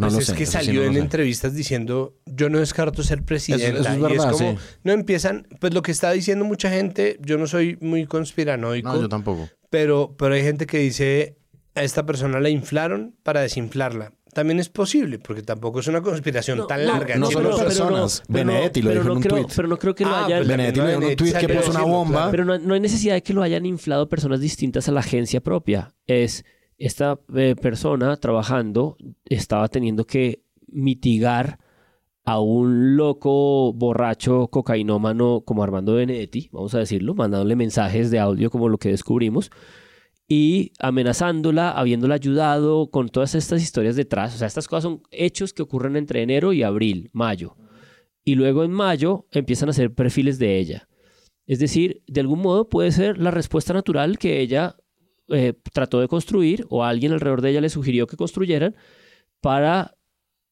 [SPEAKER 10] No pues es que salió en entrevistas diciendo, yo no descarto ser presidente. Eso, es verdad, como, no empiezan, pues lo que está diciendo mucha gente, yo no soy muy conspiranoico.
[SPEAKER 9] No, yo tampoco.
[SPEAKER 10] Pero, pero hay gente que dice, a esta persona la inflaron para desinflarla. También es posible, porque tampoco es una conspiración tan larga.
[SPEAKER 9] No, son personas. Benedetti lo dijo en un
[SPEAKER 11] creo,
[SPEAKER 9] tweet.
[SPEAKER 11] Pero no creo que lo
[SPEAKER 10] Ah,
[SPEAKER 11] hayan...
[SPEAKER 10] pues
[SPEAKER 9] Benedetti lo dijo en un tweet que puso una bomba.
[SPEAKER 11] Pero no, no hay necesidad de que lo hayan inflado personas distintas a la agencia propia. Es esta eh, persona trabajando estaba teniendo que mitigar a un loco borracho cocainómano como Armando Benedetti, vamos a decirlo, mandándole mensajes de audio como lo que descubrimos. y amenazándola, habiéndola ayudado con todas estas historias detrás. O sea, estas cosas son hechos que ocurren entre enero y abril, mayo. Y luego en mayo empiezan a hacer perfiles de ella. Es decir, de algún modo puede ser la respuesta natural que ella eh, trató de construir o alguien alrededor de ella le sugirió que construyeran para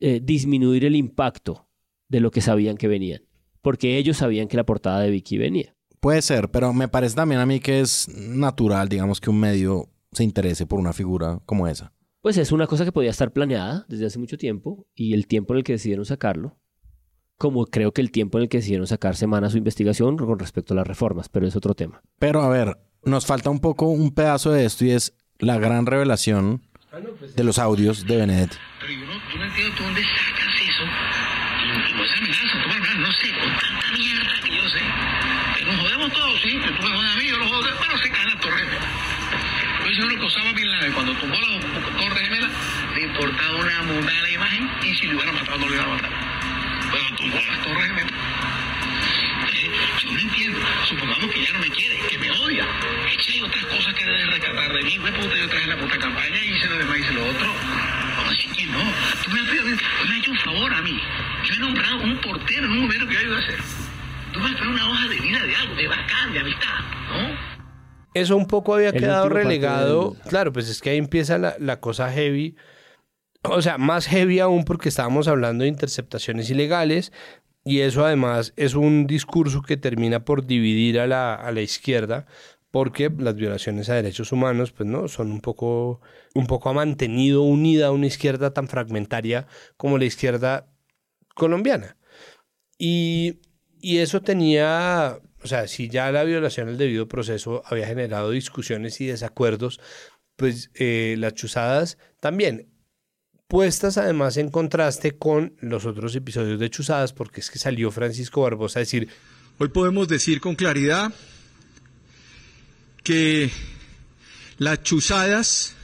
[SPEAKER 11] eh, disminuir el impacto de lo que sabían que venían. Porque ellos sabían que la portada de Vicky venía.
[SPEAKER 9] Puede ser, pero me parece también a mí que es natural, digamos, que un medio se interese por una figura como esa.
[SPEAKER 11] Pues es una cosa que podía estar planeada desde hace mucho tiempo y el tiempo en el que decidieron sacarlo, como creo que el tiempo en el que decidieron sacar semana su investigación con respecto a las reformas, pero es otro tema.
[SPEAKER 9] Pero a ver, nos falta un poco un pedazo de esto y es la gran revelación de los audios de Benedetti.
[SPEAKER 6] Pero yo no, yo no entiendo tú dónde sacas eso. Y, y no es amenaza, tú no sé, con tanta mierda que yo sé. Que nos jodemos todos, sí, que tú me jodas a mí, yo lo jodo, pero se cae la torre gemela. Yo hice uno que Osama Bin Laden, cuando tumbó la torre gemela, le importaba una mundana imagen y si lo hubiera matado, no lo hubiera matado. Pero tumbó las torres gemelas. Yo no entiendo. Supongamos que ya no me quiere, que me odia. Es que hay otras cosas que debe rescatar de mí. Fue puta, yo traje la puta campaña y hice lo demás, hice lo otro. Vamos a decir que no. Tú me has, me has hecho un favor a mí. Yo he nombrado un portero en un gobierno que yo ayudé a hacer. Tú me has traído una hoja de vida de algo, de bacán, de amistad, ¿no?
[SPEAKER 10] Eso un poco había
[SPEAKER 11] El
[SPEAKER 10] quedado relegado.
[SPEAKER 11] del-
[SPEAKER 10] Claro, pues es que ahí empieza la, la cosa heavy. O sea, más heavy aún porque estábamos hablando de interceptaciones ilegales y eso además es un discurso que termina por dividir a la, a la izquierda porque las violaciones a derechos humanos pues no son un poco un poco ha mantenido unida a una izquierda tan fragmentaria como la izquierda colombiana. Y, y eso tenía, o sea, si ya la violación al debido proceso había generado discusiones y desacuerdos, pues eh, las chuzadas también, puestas además en contraste con los otros episodios de chuzadas, porque es que salió Francisco Barbosa a decir,
[SPEAKER 8] Hoy podemos decir con claridad que las chuzadas,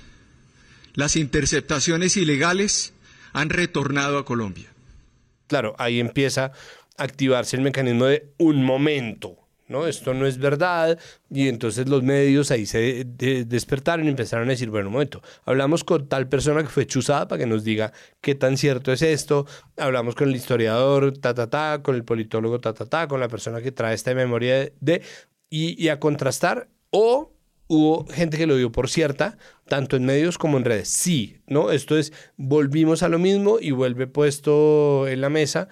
[SPEAKER 8] las interceptaciones ilegales han retornado a Colombia.
[SPEAKER 10] claro, ahí empieza a activarse el mecanismo de un momento, ¿no? Esto no es verdad. Y entonces los medios ahí se de- despertaron y empezaron a decir, bueno, un momento, hablamos con tal persona que fue chuzada para que nos diga qué tan cierto es esto. Hablamos con el historiador, ta, ta, ta, con el politólogo, ta, ta, ta, con la persona que trae esta memoria de... y, y a contrastar o... Hubo gente que lo dio por cierta, tanto en medios como en redes. Sí, ¿no? Esto es, volvimos a lo mismo y vuelve puesto en la mesa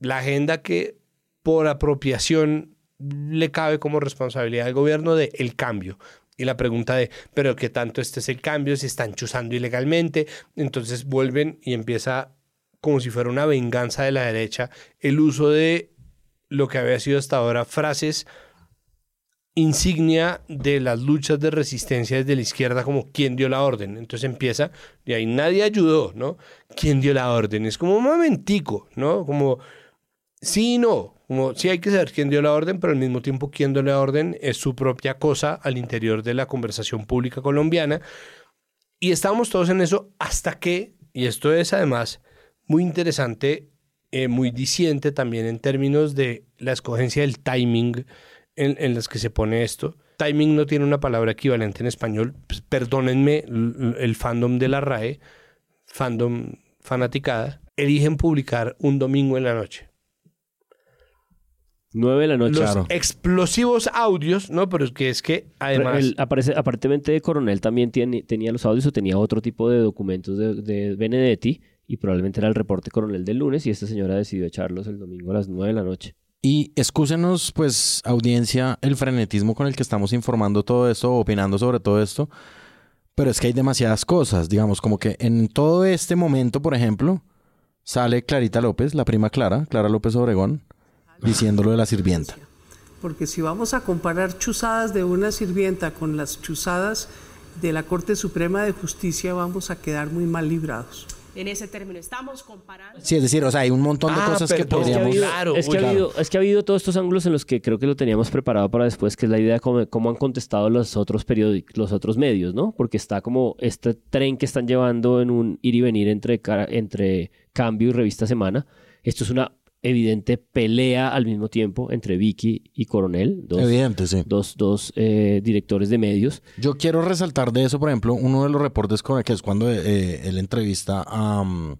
[SPEAKER 10] la agenda que por apropiación le cabe como responsabilidad al gobierno de el cambio. Y la pregunta de, pero qué tanto este es el cambio, si están chuzando ilegalmente, entonces vuelven y empieza como si fuera una venganza de la derecha el uso de lo que había sido hasta ahora frases insignia de las luchas de resistencia desde la izquierda como quién dio la orden. Entonces empieza, y ahí nadie ayudó, ¿no? ¿Quién dio la orden? Es como un momentico, ¿no? Como sí y no, como sí hay que saber quién dio la orden, pero al mismo tiempo quién dio la orden es su propia cosa al interior de la conversación pública colombiana. Y estábamos todos en eso hasta que, y esto es además muy interesante, eh, muy diciente también en términos de la escogencia del timing en, en las que se pone esto. Timing no tiene una palabra equivalente en español. Pues, perdónenme el fandom de la RAE, fandom fanaticada, eligen publicar un domingo en la noche.
[SPEAKER 11] 9 de la noche.
[SPEAKER 10] Los explosivos audios, ¿no? Pero es que es que además...
[SPEAKER 11] El- aparece, aparentemente Coronel también tiene- tenía los audios o tenía otro tipo de documentos de, de Benedetti y probablemente era el reporte Coronel del lunes y esta señora decidió echarlos el domingo a las 9 de la noche.
[SPEAKER 9] Y excúsenos, pues, audiencia, el frenetismo con el que estamos informando todo esto, opinando sobre todo esto. Pero es que hay demasiadas cosas, digamos, como que en todo este momento, por ejemplo, sale Clarita López, la prima Clara, Clara López Obregón, diciéndolo de la sirvienta.
[SPEAKER 13] Porque si vamos a comparar chuzadas de una sirvienta con las chuzadas de la Corte Suprema de Justicia, vamos a quedar muy mal librados.
[SPEAKER 14] En ese término estamos comparando.
[SPEAKER 9] Sí, es decir, o sea, hay un montón de
[SPEAKER 10] Ah,
[SPEAKER 9] cosas que
[SPEAKER 10] perdón.
[SPEAKER 11] Es que, ha
[SPEAKER 9] podríamos...
[SPEAKER 11] habido, es, que ha habido, es que ha habido todos estos ángulos en los que creo que lo teníamos preparado para después, que es la idea de cómo, cómo han contestado los otros periódicos, los otros medios, ¿no? Porque está como este tren que están llevando en un ir y venir entre, cara- entre cambio y revista semana. Esto es una evidente pelea al mismo tiempo entre Vicky y Coronel, dos,
[SPEAKER 9] Evidente, sí.
[SPEAKER 11] dos, dos eh, directores de medios.
[SPEAKER 9] Yo quiero resaltar de eso, por ejemplo, uno de los reportes con que es cuando eh, él entrevista a, mm,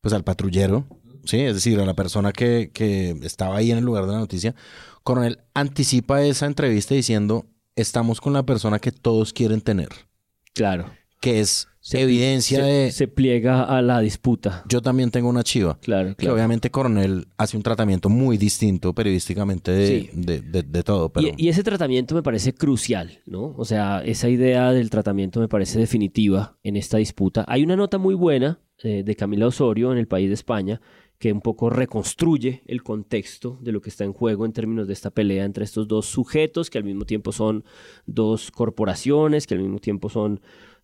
[SPEAKER 9] pues al patrullero, sí, es decir, a la persona que, que estaba ahí en el lugar de la noticia. Coronel anticipa esa entrevista diciendo, estamos con la persona que todos quieren tener.
[SPEAKER 11] Claro.
[SPEAKER 9] Que es evidencia
[SPEAKER 11] se,
[SPEAKER 9] de...
[SPEAKER 11] Se pliega a la disputa.
[SPEAKER 9] Yo también tengo una chiva.
[SPEAKER 11] Claro,
[SPEAKER 9] Que obviamente Coronel hace un tratamiento muy distinto periodísticamente de,
[SPEAKER 11] Sí.
[SPEAKER 9] de- de- de todo. Pero...
[SPEAKER 11] Y, y ese tratamiento me parece crucial, ¿no? O sea, esa idea del tratamiento me parece definitiva en esta disputa. Hay una nota muy buena eh, de Camila Osorio en El País de España que un poco reconstruye el contexto de lo que está en juego en términos de esta pelea entre estos dos sujetos que al mismo tiempo son dos corporaciones, que al mismo tiempo son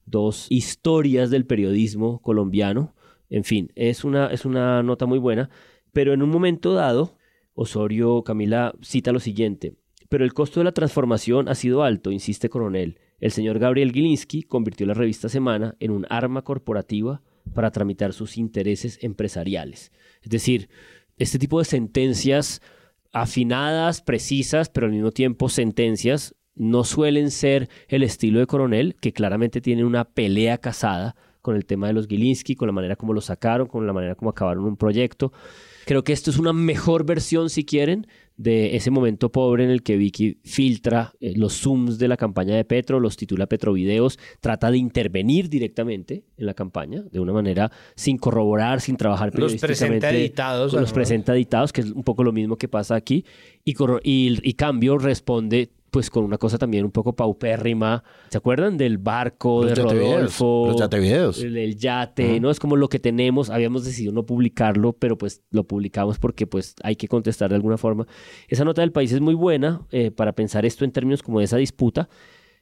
[SPEAKER 11] dos historias del periodismo colombiano. En fin, es una, es una nota muy buena, pero en un momento dado, Osorio Camila cita lo siguiente. Pero el costo de la transformación ha sido alto, insiste Coronel. El señor Gabriel Gilinski convirtió la revista Semana en un arma corporativa para tramitar sus intereses empresariales. Es decir, este tipo de sentencias afinadas, precisas, pero al mismo tiempo sentencias, no suelen ser el estilo de Coronel, que claramente tiene una pelea casada con el tema de los Gilinski, con la manera como lo sacaron, con la manera como acabaron un proyecto. Creo que esto es una mejor versión, si quieren, de ese momento pobre en el que Vicky filtra eh, los zooms de la campaña de Petro, los titula Petrovideos, trata de intervenir directamente en la campaña, de una manera sin corroborar, sin trabajar
[SPEAKER 10] Los presenta
[SPEAKER 11] periodísticamente.
[SPEAKER 10] editados,
[SPEAKER 11] Los
[SPEAKER 10] ¿no?
[SPEAKER 11] presenta editados, que es un poco lo mismo que pasa aquí. Y, y, y Cambio responde pues con una cosa también un poco paupérrima. ¿Se acuerdan del barco
[SPEAKER 9] Los
[SPEAKER 11] de Rodolfo?
[SPEAKER 9] los yatevideos.
[SPEAKER 11] El, el yate, ¿no? Es como lo que tenemos. Habíamos decidido no publicarlo, pero pues lo publicamos porque pues hay que contestar de alguna forma. Esa nota del país es muy buena eh, para pensar esto en términos como de esa disputa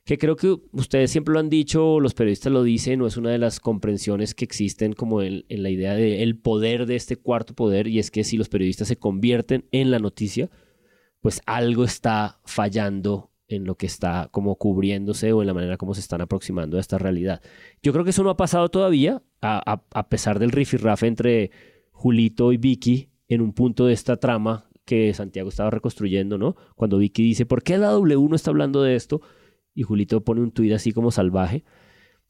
[SPEAKER 11] que creo que ustedes siempre lo han dicho, los periodistas lo dicen, no es una de las comprensiones que existen como en, en la idea del poder de este cuarto poder, y es que si los periodistas se convierten en la noticia, pues algo está fallando en lo que está como cubriéndose o en la manera como se están aproximando a esta realidad. Yo creo que eso no ha pasado todavía, a, a- a pesar del rifirrafe entre Julito y Vicky en un punto de esta trama que Santiago estaba reconstruyendo, ¿no? Cuando Vicky dice, ¿por qué la W no está hablando de esto? Y Julito pone un tuit así como salvaje.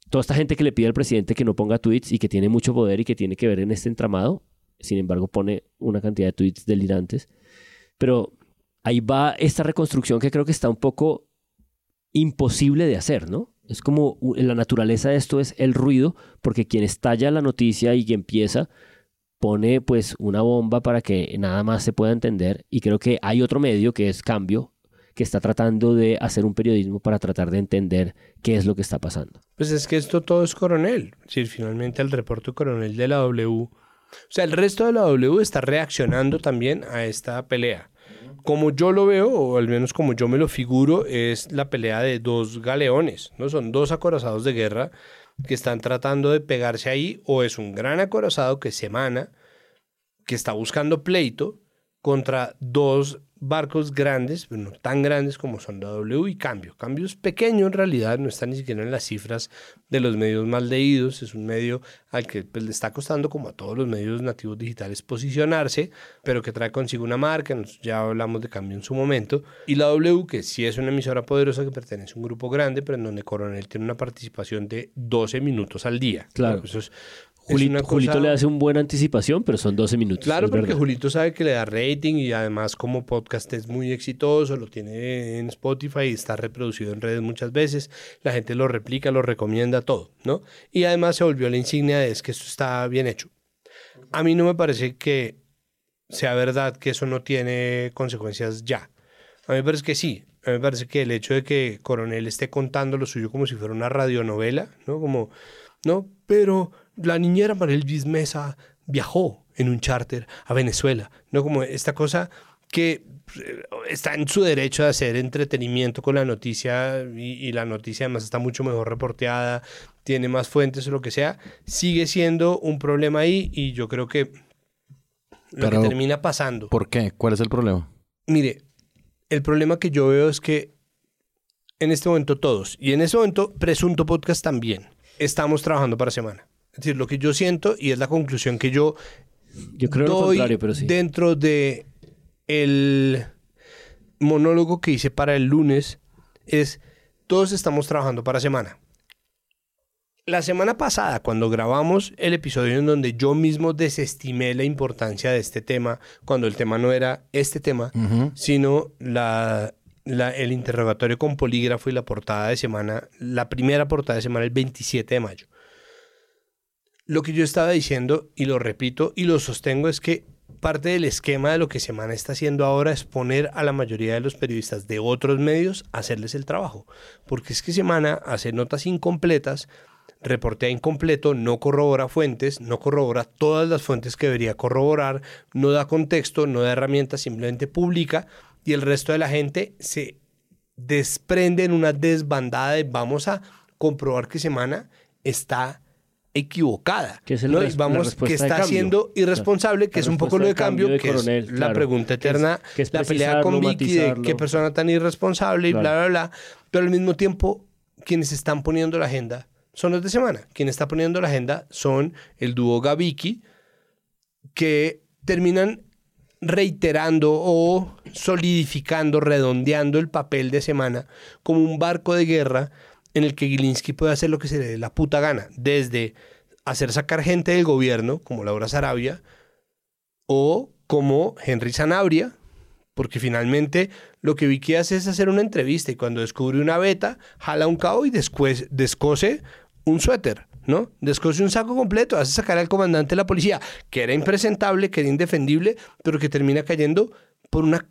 [SPEAKER 11] Toda esta gente que le pide al presidente que no ponga tweets y que tiene mucho poder y que tiene que ver en este entramado, sin embargo pone una cantidad de tweets delirantes. Pero ahí va esta reconstrucción que creo que está un poco imposible de hacer, ¿no? Es como la naturaleza de esto es el ruido, porque quien estalla la noticia y que empieza pone pues una bomba para que nada más se pueda entender y creo que hay otro medio que es Cambio que está tratando de hacer un periodismo para tratar de entender qué es lo que está pasando.
[SPEAKER 10] Pues es que esto todo es coronel. Es decir, finalmente el reporte coronel de la W. O sea, el resto de la W está reaccionando también a esta pelea. Como yo lo veo, o al menos como yo me lo figuro, es la pelea de dos galeones, ¿no? Son dos acorazados de guerra que están tratando de pegarse ahí, o es un gran acorazado que se emana, que está buscando pleito contra dos barcos grandes, pero no tan grandes como son la W y Cambio. Cambio es pequeño en realidad, no está ni siquiera en las cifras de los medios más leídos, es un medio al que pues, le está costando como a todos los medios nativos digitales posicionarse, pero que trae consigo una marca, ya hablamos de Cambio en su momento, y la W, que sí es una emisora poderosa que pertenece a un grupo grande, pero en donde Coronel tiene una participación de 12 minutos al día.
[SPEAKER 11] Claro.
[SPEAKER 10] Eso es, es
[SPEAKER 11] Julito,
[SPEAKER 10] cosa-
[SPEAKER 11] Julito le hace una buena anticipación, pero son 12 minutos.
[SPEAKER 10] Claro, porque
[SPEAKER 11] verdad.
[SPEAKER 10] Julito sabe que le da rating y además como podcast es muy exitoso, lo tiene en Spotify y está reproducido en redes muchas veces, la gente lo replica, lo recomienda, todo, ¿no? Y además se volvió la insignia de es que esto está bien hecho. A mí no me parece que sea verdad que eso no tiene consecuencias ya. A mí me parece que sí. A mí me parece que el hecho de que Coronel esté contando lo suyo como si fuera una radionovela, ¿no? Como, no, pero la niñera Mariel Mesa viajó en un charter a Venezuela, ¿no? Como esta cosa que eh, está en su derecho de hacer entretenimiento con la noticia y, y la noticia además está mucho mejor reporteada, tiene más fuentes o lo que sea, sigue siendo un problema ahí y yo creo que lo
[SPEAKER 9] Pero,
[SPEAKER 10] que termina pasando.
[SPEAKER 9] ¿Por qué? ¿Cuál es el problema?
[SPEAKER 10] Mire, el problema que yo veo es que en este momento todos, y en este momento Presunto Podcast también, estamos trabajando para semana. Es decir, lo que yo siento, y es la conclusión que yo
[SPEAKER 11] Yo creo lo contrario, pero sí.
[SPEAKER 10] dentro de el monólogo que hice para el lunes es todos estamos trabajando para semana. La semana pasada, cuando grabamos el episodio en donde yo mismo desestimé la importancia de este tema, cuando el tema no era este tema, sino la, la- el interrogatorio con polígrafo y la portada de semana, la primera portada de semana el 27 de mayo. Lo que yo estaba diciendo, y lo repito y lo sostengo, es que parte del esquema de lo que Semana está haciendo ahora es poner a la mayoría de los periodistas de otros medios a hacerles el trabajo. Porque es que Semana hace notas incompletas, reportea incompleto, no corrobora fuentes, no corrobora todas las fuentes que debería corroborar, no da contexto, no da herramientas, simplemente publica y el resto de la gente se desprende en una desbandada de vamos a comprobar que Semana está equivocada.
[SPEAKER 11] Que es el
[SPEAKER 10] ¿no? vamos, que está siendo irresponsable, que
[SPEAKER 11] La
[SPEAKER 10] es un poco lo de
[SPEAKER 11] cambio de
[SPEAKER 10] que
[SPEAKER 11] coronel,
[SPEAKER 10] es la pregunta
[SPEAKER 11] Que es-
[SPEAKER 10] eterna,
[SPEAKER 11] que es
[SPEAKER 10] la pelea con Vicky de qué persona tan irresponsable y
[SPEAKER 11] Claro.
[SPEAKER 10] bla, bla, bla. Pero al mismo tiempo, quienes están poniendo la agenda son los de semana. Quien está poniendo la agenda son el dúo Gaviki, que terminan reiterando o solidificando, redondeando el papel de semana como un barco de guerra en el que Gilinski puede hacer lo que se le dé la puta gana, desde hacer sacar gente del gobierno, como Laura Sarabia, o como Henry Sanabria, porque finalmente lo que Vicky hace es hacer una entrevista y cuando descubre una beta, jala un cabo y después descose un suéter, ¿no? Descose un saco completo, hace sacar al comandante de la policía, que era impresentable, que era indefendible, pero que termina cayendo por una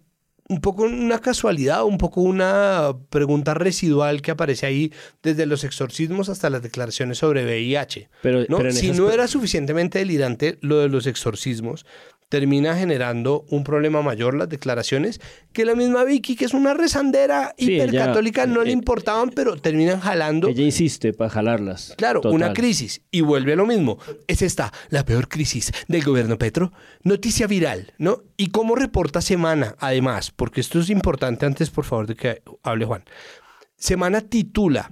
[SPEAKER 10] un poco una casualidad, un poco una pregunta residual que aparece ahí desde los exorcismos hasta las declaraciones sobre VIH.
[SPEAKER 11] Pero-
[SPEAKER 10] ¿no?
[SPEAKER 11] pero
[SPEAKER 10] si
[SPEAKER 11] esas
[SPEAKER 10] no era suficientemente delirante lo de los exorcismos, termina generando un problema mayor las declaraciones que la misma Vicky, que es una rezandera
[SPEAKER 11] Sí, ella-
[SPEAKER 10] hipercatólica, no le
[SPEAKER 11] eh,
[SPEAKER 10] importaban, pero terminan jalando.
[SPEAKER 11] Ella insiste para jalarlas.
[SPEAKER 10] Claro,
[SPEAKER 11] Total.
[SPEAKER 10] una crisis. Y vuelve a lo mismo. Es esta, la peor crisis del gobierno Petro. Noticia viral, ¿no? ¿Y cómo reporta Semana? Además, porque esto es importante antes, por favor, de que hable Juan. Semana titula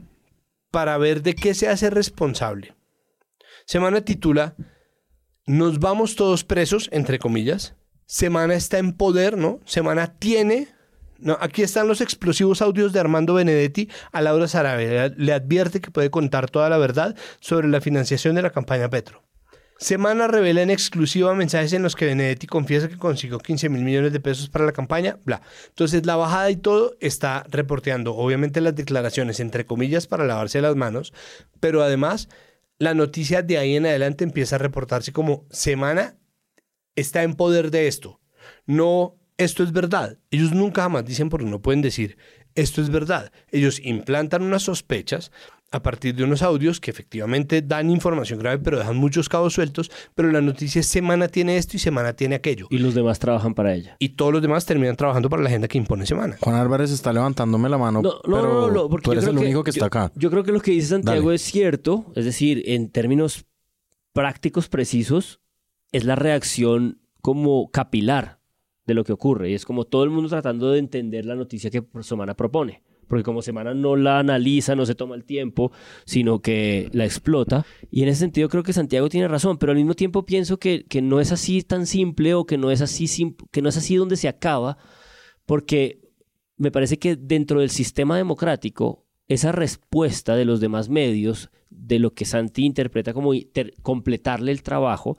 [SPEAKER 10] para ver de qué se hace responsable. Semana titula Nos vamos todos presos, entre comillas. Semana está en poder, ¿no? Semana tiene no, aquí están los explosivos audios de Armando Benedetti a Laura Sarabia. Le advierte que puede contar toda la verdad sobre la financiación de la campaña Petro. Semana revela en exclusiva mensajes en los que Benedetti confiesa que consiguió 15 mil millones de pesos para la campaña, bla. Entonces la bajada y todo está reporteando obviamente las declaraciones entre comillas para lavarse las manos, pero además la noticia de ahí en adelante empieza a reportarse como Semana está en poder de esto. No, esto es verdad. Ellos nunca jamás dicen porque no pueden decir esto es verdad. Ellos implantan unas sospechas a partir de unos audios que efectivamente dan información grave, pero dejan muchos cabos sueltos, pero la noticia es semana tiene esto y semana tiene aquello.
[SPEAKER 11] Y los demás trabajan para ella.
[SPEAKER 10] Y todos los demás terminan trabajando para la agenda que impone semana.
[SPEAKER 9] Juan Álvarez está levantándome la mano,
[SPEAKER 11] No, no,
[SPEAKER 9] pero
[SPEAKER 11] no, no, porque
[SPEAKER 9] tú
[SPEAKER 11] yo
[SPEAKER 9] eres
[SPEAKER 11] creo
[SPEAKER 9] el único que,
[SPEAKER 11] yo-
[SPEAKER 9] está acá.
[SPEAKER 11] Yo creo que lo que dice Santiago
[SPEAKER 9] Dale.
[SPEAKER 11] es cierto, es decir, en términos prácticos precisos, es la reacción como capilar de lo que ocurre. Y es como todo el mundo tratando de entender la noticia que Semana propone. Porque como Semana no la analiza, no se toma el tiempo, sino que la explota. Y en ese sentido creo que Santiago tiene razón, pero al mismo tiempo pienso que, que no es así tan simple o que no es así, que no es así donde se acaba, porque me parece que dentro del sistema democrático, esa respuesta de los demás medios, de lo que Santi interpreta como completarle el trabajo,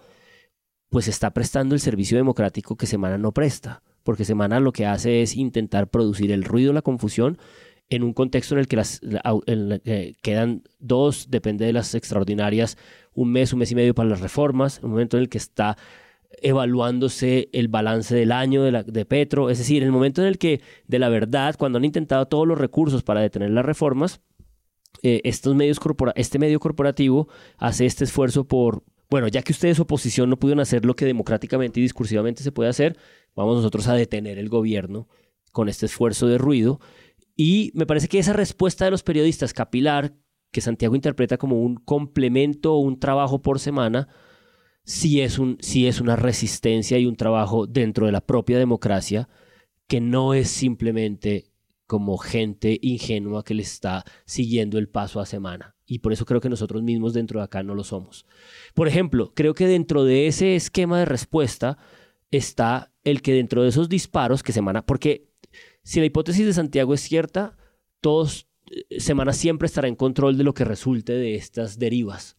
[SPEAKER 11] pues está prestando el servicio democrático que Semana no presta. Porque Semana lo que hace es intentar producir el ruido, la confusión, en un contexto en el que las, que quedan dos, depende de las extraordinarias, un mes, un mes y medio para las reformas, un momento en el que está evaluándose el balance del año de Petro, es decir, el momento en el que, de la verdad, cuando han intentado todos los recursos para detener las reformas, eh, estos medios corpora este medio corporativo hace este esfuerzo por, bueno, ya que ustedes oposición no pudieron hacer lo que democráticamente y discursivamente se puede hacer, vamos nosotros a detener el gobierno con este esfuerzo de ruido. Y me parece que esa respuesta de los periodistas capilar, que Santiago interpreta como un complemento o un trabajo por semana, sí es, un, sí es una resistencia y un trabajo dentro de la propia democracia que no es simplemente como gente ingenua que le está siguiendo el paso a semana. Y por eso creo que nosotros mismos dentro de acá no lo somos. Por ejemplo, creo que dentro de ese esquema de respuesta está el que dentro de esos disparos que Semana, porque si la hipótesis de Santiago es cierta, todos eh, Semana siempre estará en control de lo que resulte de estas derivas.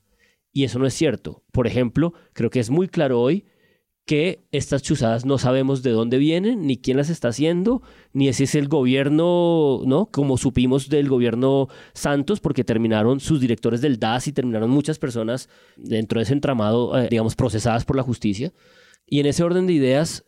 [SPEAKER 11] Y eso no es cierto. Por ejemplo, creo que es muy claro hoy que estas chuzadas no sabemos de dónde vienen, ni quién las está haciendo, ni si es el gobierno, ¿no? Como supimos del gobierno Santos, porque terminaron sus directores del DAS y terminaron muchas personas dentro de ese entramado, eh, digamos, procesadas por la justicia. Y en ese orden de ideas,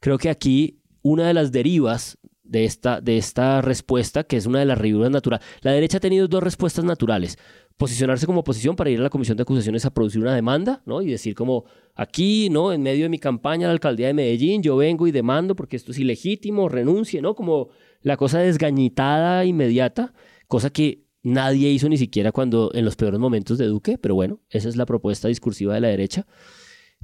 [SPEAKER 11] creo que aquí una de las derivas de esta, de esta respuesta, que es una de las derivas naturales, la derecha ha tenido dos respuestas naturales posicionarse como oposición para ir a la comisión de acusaciones a producir una demanda, ¿no? Y decir como aquí, ¿no? En medio de mi campaña a la alcaldía de Medellín, yo vengo y demando porque esto es ilegítimo, renuncie, ¿no? Como la cosa desgañitada inmediata, cosa que nadie hizo ni siquiera cuando en los peores momentos de Duque, pero bueno, esa es la propuesta discursiva de la derecha.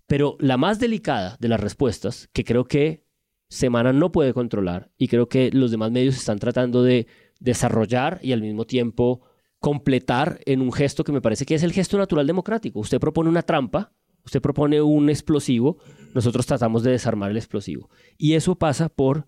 [SPEAKER 11] Pero la más delicada de las respuestas, que creo que Semana no puede controlar y creo que los demás medios están tratando de desarrollar y al mismo tiempo completar en un gesto que me parece que es el gesto natural democrático. Usted propone una trampa, usted propone un explosivo, nosotros tratamos de desarmar el explosivo. Y eso pasa por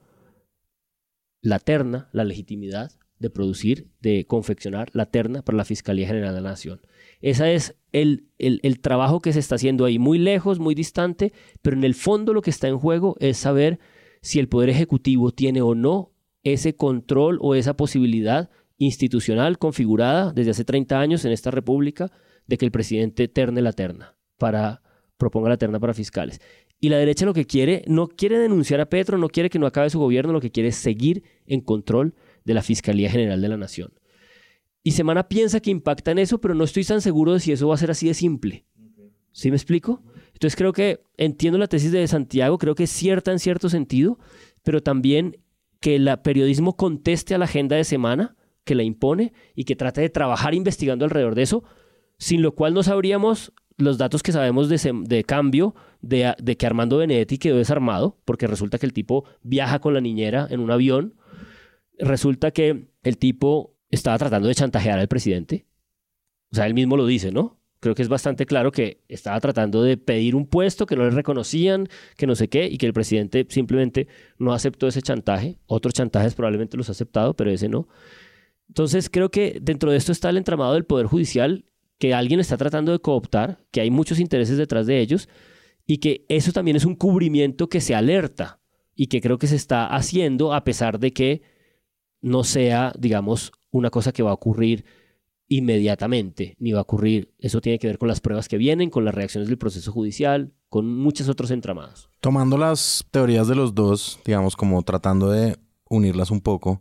[SPEAKER 11] la terna, la legitimidad de producir, de confeccionar la terna para la Fiscalía General de la Nación. Ese es el, el, el, trabajo que se está haciendo ahí, muy lejos, muy distante, pero en el fondo lo que está en juego es saber si el Poder Ejecutivo tiene o no ese control o esa posibilidad institucional configurada desde hace 30 años en esta república de que el presidente terne la terna para proponga la terna para fiscales. Y la derecha lo que quiere, no quiere denunciar a Petro, no quiere que no acabe su gobierno, lo que quiere es seguir en control de la Fiscalía General de la Nación. Y Semana piensa que impacta en eso, pero no estoy tan seguro de si eso va a ser así de simple. ¿Sí me explico? Entonces creo que entiendo la tesis de Santiago, creo que es cierta en cierto sentido, pero también que el periodismo conteste a la agenda de Semana que la impone y que trate de trabajar investigando alrededor de eso, sin lo cual no sabríamos los datos que sabemos de, cambio de, de, que Armando Benedetti quedó desarmado, porque resulta que el tipo viaja con la niñera en un avión, resulta que el tipo estaba tratando de chantajear al presidente, o sea, él mismo lo dice, ¿no? Creo que es bastante claro que estaba tratando de pedir un puesto que no le reconocían, que no sé qué, y que el presidente simplemente no aceptó ese chantaje. Otros chantajes probablemente los ha aceptado, pero ese no. Entonces creo que dentro de esto está el entramado del Poder Judicial que alguien está tratando de cooptar, que hay muchos intereses detrás de ellos y que eso también es un cubrimiento que se alerta y que creo que se está haciendo a pesar de que no sea, digamos, una cosa que va a ocurrir inmediatamente, ni va a ocurrir. Eso tiene que ver con las pruebas que vienen, con las reacciones del proceso judicial, con muchos otros entramados.
[SPEAKER 9] Tomando las teorías de los dos, digamos, como tratando de unirlas un poco,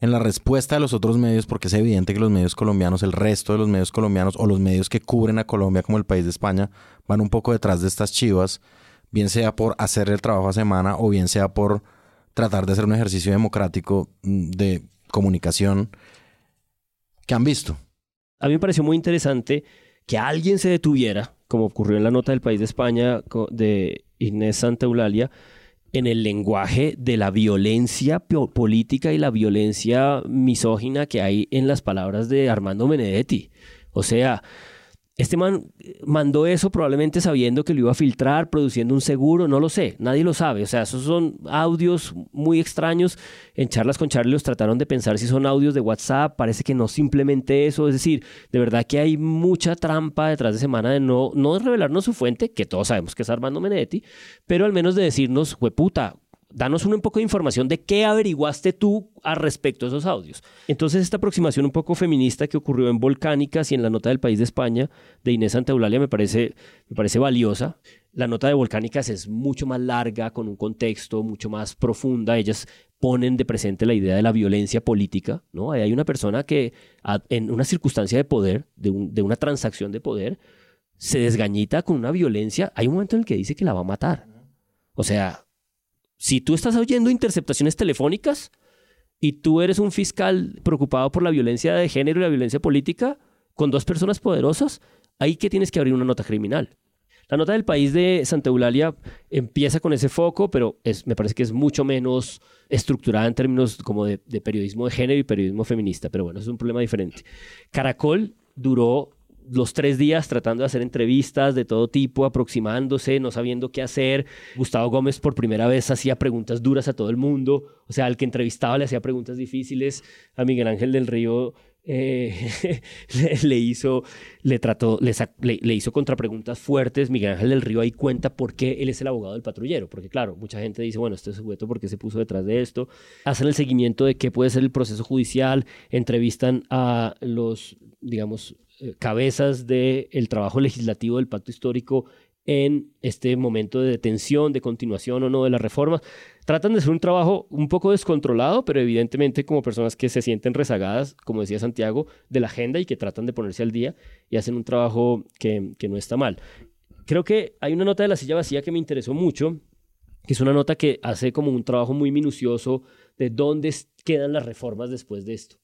[SPEAKER 9] en la respuesta de los otros medios, porque es evidente que los medios colombianos, el resto de los medios colombianos o los medios que cubren a Colombia como el país de España, van un poco detrás de estas chivas, bien sea por hacer el trabajo a semana o bien sea por tratar de hacer un ejercicio democrático mm, de comunicación que han visto.
[SPEAKER 11] A mí me pareció muy interesante que alguien se detuviera, como ocurrió en la nota del país de España de Inés Santa Eulalia, en el lenguaje de la violencia política y la violencia misógina que hay en las palabras de Armando Benedetti. O sea, este man mandó eso probablemente sabiendo que lo iba a filtrar, produciendo un seguro, no lo sé, nadie lo sabe. O sea, esos son audios muy extraños. En charlas con Charlie los trataron de pensar si son audios de WhatsApp, parece que no simplemente eso. Es decir, de verdad que hay mucha trampa detrás de semana de no, no revelarnos su fuente, que todos sabemos que es Armando Benedetti, pero al menos de decirnos, hueputa, danos un poco de información de qué averiguaste tú al respecto de esos audios. Entonces, esta aproximación un poco feminista que ocurrió en Volcánicas y en la nota del País de España de Inés Santaulalia me parece, me parece valiosa. La nota de Volcánicas es mucho más larga, con un contexto mucho más profunda. Ellas ponen de presente la idea de la violencia política, ¿no? hay una persona que en una circunstancia de poder, de, de una transacción de poder, se desgañita con una violencia. Hay un momento en el que dice que la va a matar. O sea, si tú estás oyendo interceptaciones telefónicas y tú eres un fiscal preocupado por la violencia de género y la violencia política con dos personas poderosas, ahí que tienes que abrir una nota criminal. La nota del país de Santa Eulalia empieza con ese foco, pero es, me parece que es mucho menos estructurada en términos como de, de periodismo de género y periodismo feminista, pero bueno, es un problema diferente. Caracol duró los tres días tratando de hacer entrevistas de todo tipo, aproximándose, no sabiendo qué hacer. Gustavo Gómez por primera vez hacía preguntas duras a todo el mundo, o sea, al que entrevistaba le hacía preguntas difíciles. A Miguel Ángel del Río eh, le, hizo, le trató, le, le, hizo contrapreguntas fuertes. Miguel Ángel del Río ahí cuenta por qué él es el abogado del patrullero, porque claro, mucha gente dice, bueno, este sujeto, ¿por qué se puso detrás de esto? Hacen el seguimiento de qué puede ser el proceso judicial, entrevistan a los, digamos, eh, cabezas del trabajo legislativo del pacto histórico en este momento de detención, de continuación o no de las reformas. Tratan de hacer un trabajo un poco descontrolado, pero evidentemente como personas que se sienten rezagadas, como decía Santiago, de la agenda y que tratan de ponerse al día y hacen un trabajo que, que no está mal. Creo que hay una nota de la silla vacía que me interesó mucho, que es una nota que hace como un trabajo muy minucioso de dónde quedan las reformas después de esto.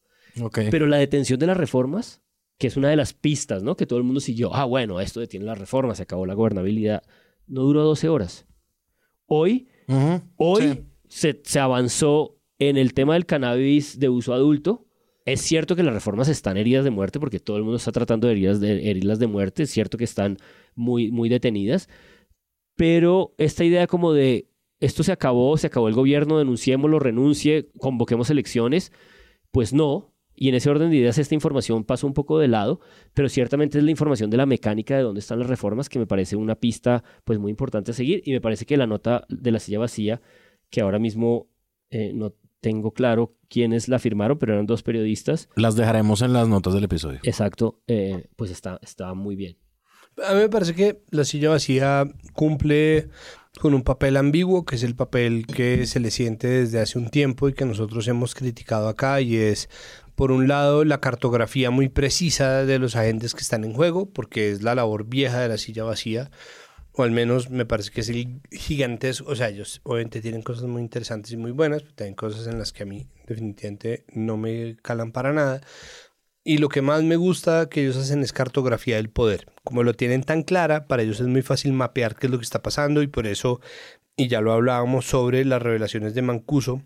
[SPEAKER 11] Pero la detención de las reformas que es una de las pistas, ¿no? Que todo el mundo siguió, ah, bueno, esto detiene la reforma, se acabó la gobernabilidad. No duró 12 horas. Hoy, hoy se, se, avanzó en el tema del cannabis de uso adulto. Es cierto que las reformas están heridas de muerte, porque todo el mundo está tratando de herirlas de, herirlas de muerte. Es cierto que están muy, muy detenidas. Pero esta idea como de esto se acabó, se acabó el gobierno, denunciémoslo, renuncie, convoquemos elecciones, pues no, y en ese orden de ideas esta información pasó un poco de lado, pero ciertamente es la información de la mecánica de dónde están las reformas que me parece una pista pues muy importante a seguir y me parece que la nota de la silla vacía, que ahora mismo eh, no tengo claro quiénes la firmaron, pero eran dos periodistas.
[SPEAKER 9] Las dejaremos en las notas del episodio.
[SPEAKER 11] Exacto, eh, pues está, está muy bien.
[SPEAKER 10] A mí me parece que la silla vacía cumple con un papel ambiguo, que es el papel que se le siente desde hace un tiempo y que nosotros hemos criticado acá, y es por un lado, la cartografía muy precisa de los agentes que están en juego, porque es la labor vieja de la silla vacía, o al menos me parece que es el gigantesco, o sea, ellos obviamente tienen cosas muy interesantes y muy buenas, pero tienen cosas en las que a mí definitivamente no me calan para nada. Y lo que más me gusta que ellos hacen es cartografía del poder. Como lo tienen tan clara, para ellos es muy fácil mapear qué es lo que está pasando y por eso, y ya lo hablábamos sobre las revelaciones de Mancuso,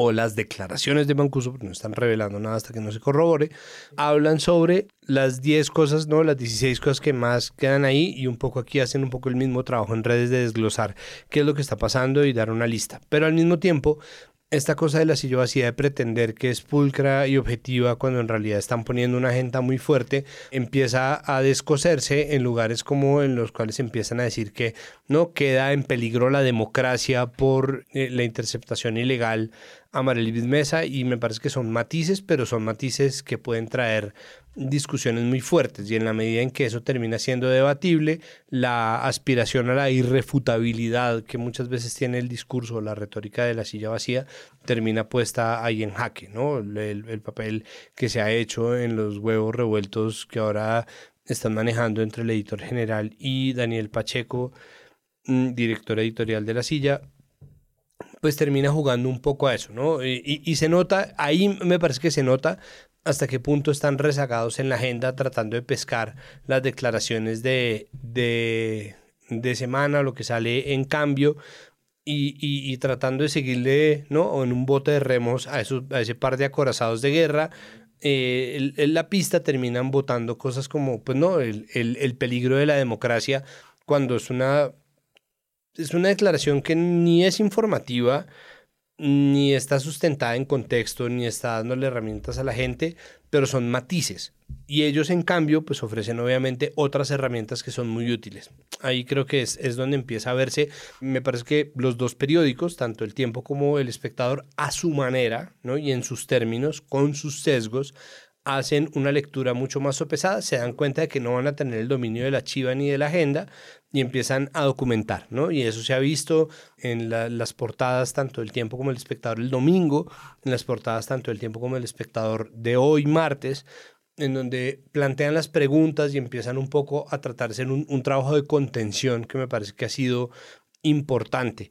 [SPEAKER 10] o las declaraciones de Mancuso, porque no están revelando nada hasta que no se corrobore, hablan sobre las 10 cosas, no, las 16 cosas que más quedan ahí y un poco aquí hacen un poco el mismo trabajo en redes de desglosar qué es lo que está pasando y dar una lista. Pero al mismo tiempo esta cosa de la silla de pretender que es pulcra y objetiva cuando en realidad están poniendo una agenda muy fuerte, empieza a descoserse en lugares como en los cuales empiezan a decir que no queda en peligro la democracia por eh, la interceptación ilegal a Marielvis Mesa y me parece que son matices, pero son matices que pueden traer discusiones muy fuertes y en la medida en que eso termina siendo debatible, la aspiración a la irrefutabilidad que muchas veces tiene el discurso o la retórica de la silla vacía termina puesta ahí en jaque, ¿no? El, papel que se ha hecho en los huevos revueltos que ahora están manejando entre el editor general y Daniel Pacheco, mm, director editorial de La Silla, pues termina jugando un poco a eso, ¿no? Y, y, se nota, ahí me parece que se nota hasta qué punto están rezagados en la agenda tratando de pescar las declaraciones de, de, de semana, lo que sale en cambio, y, y, tratando de seguirle, ¿no? O en un bote de remos a, esos, a ese par de acorazados de guerra, eh, la pista terminan votando cosas como, pues no, el, el, peligro de la democracia, cuando es una, es una declaración que ni es informativa, ni está sustentada en contexto, ni está dándole herramientas a la gente, pero son matices. Y ellos, en cambio, pues ofrecen obviamente otras herramientas que son muy útiles. Ahí creo que es, es donde empieza a verse, me parece que los dos periódicos, tanto El Tiempo como El Espectador, a su manera ¿no? y en sus términos, con sus sesgos, hacen una lectura mucho más sopesada, se dan cuenta de que no van a tener el dominio de la chiva ni de la agenda y empiezan a documentar, ¿no? Y eso se ha visto en las portadas tanto del tiempo como el espectador el domingo, en las portadas tanto del tiempo como el espectador de hoy martes, en donde plantean las preguntas y empiezan un poco a tratarse en un, un trabajo de contención que me parece que ha sido importante.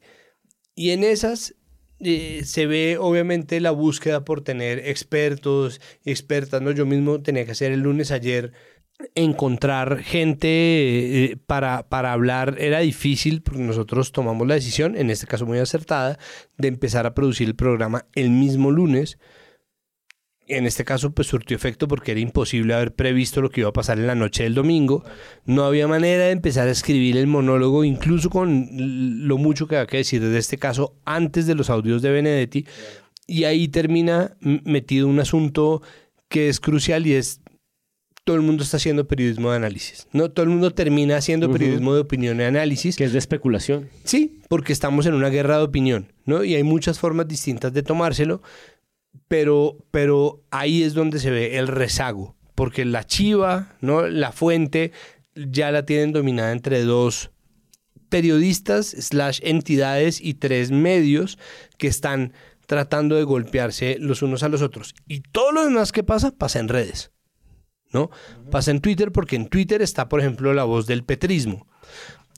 [SPEAKER 10] Y en esas eh, se ve obviamente la búsqueda por tener expertos, expertas, ¿no? Yo mismo tenía que hacer el lunes ayer encontrar gente eh, para, para hablar era difícil porque nosotros tomamos la decisión, en este caso muy acertada, de empezar a producir el programa el mismo lunes. En este caso, pues surtió efecto porque era imposible haber previsto lo que iba a pasar en la noche del domingo. No había manera de empezar a escribir el monólogo, incluso con lo mucho que había que decir de este caso antes de los audios de Benedetti. Y ahí termina metido un asunto que es crucial y es todo el mundo está haciendo periodismo de análisis. No todo el mundo termina haciendo periodismo de opinión y análisis.
[SPEAKER 11] Que es de especulación.
[SPEAKER 10] Sí, porque estamos en una guerra de opinión, ¿no? Y hay muchas formas distintas de tomárselo, pero, pero ahí es donde se ve el rezago, porque la chiva, ¿no? La fuente ya la tienen dominada entre dos periodistas slash entidades y tres medios que están tratando de golpearse los unos a los otros. Y todo lo demás que pasa, pasa en redes. ¿no? Pasa en Twitter porque en Twitter está, por ejemplo, la voz del petrismo.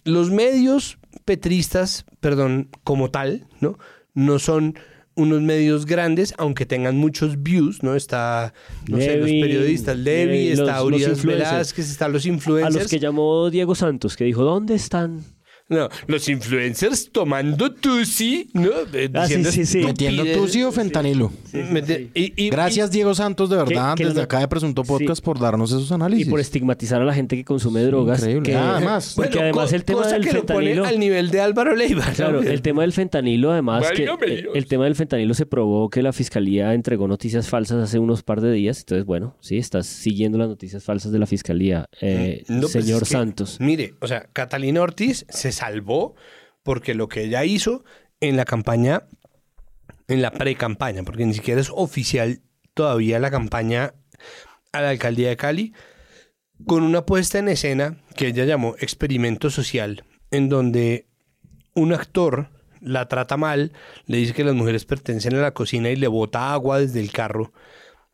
[SPEAKER 10] Los medios petristas, perdón, como tal, ¿no? No son unos medios grandes, aunque tengan muchos views, ¿no? Está, no sé, los periodistas, Levi, está Urias Velázquez, están los influencers.
[SPEAKER 11] A los que llamó Diego Santos, que dijo, ¿dónde están?
[SPEAKER 10] No, los influencers tomando tusi, ¿no? Eh,
[SPEAKER 11] ah,
[SPEAKER 10] diciendo
[SPEAKER 11] sí, sí, sí.
[SPEAKER 9] Metiendo tusi o fentanilo.
[SPEAKER 10] Mete- y- y-
[SPEAKER 9] Gracias, Diego Santos, de verdad,
[SPEAKER 11] que
[SPEAKER 9] desde
[SPEAKER 11] lo-
[SPEAKER 9] acá de Presunto Podcast,
[SPEAKER 11] Sí.
[SPEAKER 9] por darnos esos análisis.
[SPEAKER 11] Y por estigmatizar a la gente que consume drogas.
[SPEAKER 9] increíble.
[SPEAKER 11] que-
[SPEAKER 9] además.
[SPEAKER 11] Porque
[SPEAKER 10] Bueno,
[SPEAKER 11] además
[SPEAKER 10] co-
[SPEAKER 11] el tema
[SPEAKER 10] cosa
[SPEAKER 11] del
[SPEAKER 10] que lo pone
[SPEAKER 11] fentanilo...
[SPEAKER 10] al nivel de Álvaro Leiva. ¿no?
[SPEAKER 11] Claro, el tema del fentanilo, además, que
[SPEAKER 10] Válgame
[SPEAKER 11] el,
[SPEAKER 10] Dios.
[SPEAKER 11] el tema del fentanilo se probó que la fiscalía entregó noticias falsas hace unos par de días. Entonces, bueno, sí, estás siguiendo las noticias falsas de la fiscalía, eh,
[SPEAKER 10] No, pues
[SPEAKER 11] señor
[SPEAKER 10] es que,
[SPEAKER 11] Santos.
[SPEAKER 10] Mire, o sea, Catalina Ortiz se salvó porque lo que ella hizo en la campaña, en la pre-campaña, porque ni siquiera es oficial todavía la campaña a la alcaldía de Cali, con una puesta en escena que ella llamó experimento social, en donde un actor la trata mal, le dice que las mujeres pertenecen a la cocina y le bota agua desde el carro,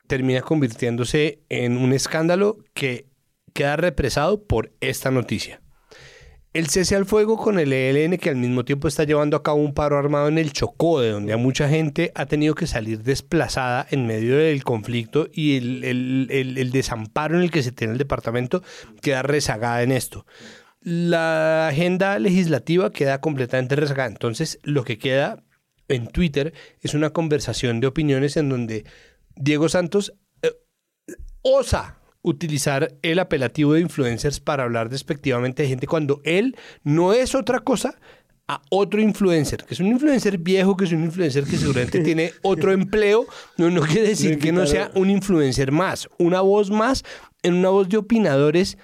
[SPEAKER 10] termina convirtiéndose en un escándalo que queda represado por esta noticia. El cese al fuego con el ELN que al mismo tiempo está llevando a cabo un paro armado en el Chocó, de donde a mucha gente ha tenido que salir desplazada en medio del conflicto y el, desamparo en el que se tiene el departamento queda rezagada en esto. La agenda legislativa queda completamente rezagada. Entonces, lo que queda en Twitter es una conversación de opiniones en donde Diego Santos eh, osa utilizar el apelativo de influencers para hablar despectivamente de gente cuando él no es otra cosa a otro influencer, que es un influencer viejo, que es un influencer que seguramente tiene otro empleo, no, no quiere decir que no sea un influencer más, una voz más en una voz de opinadores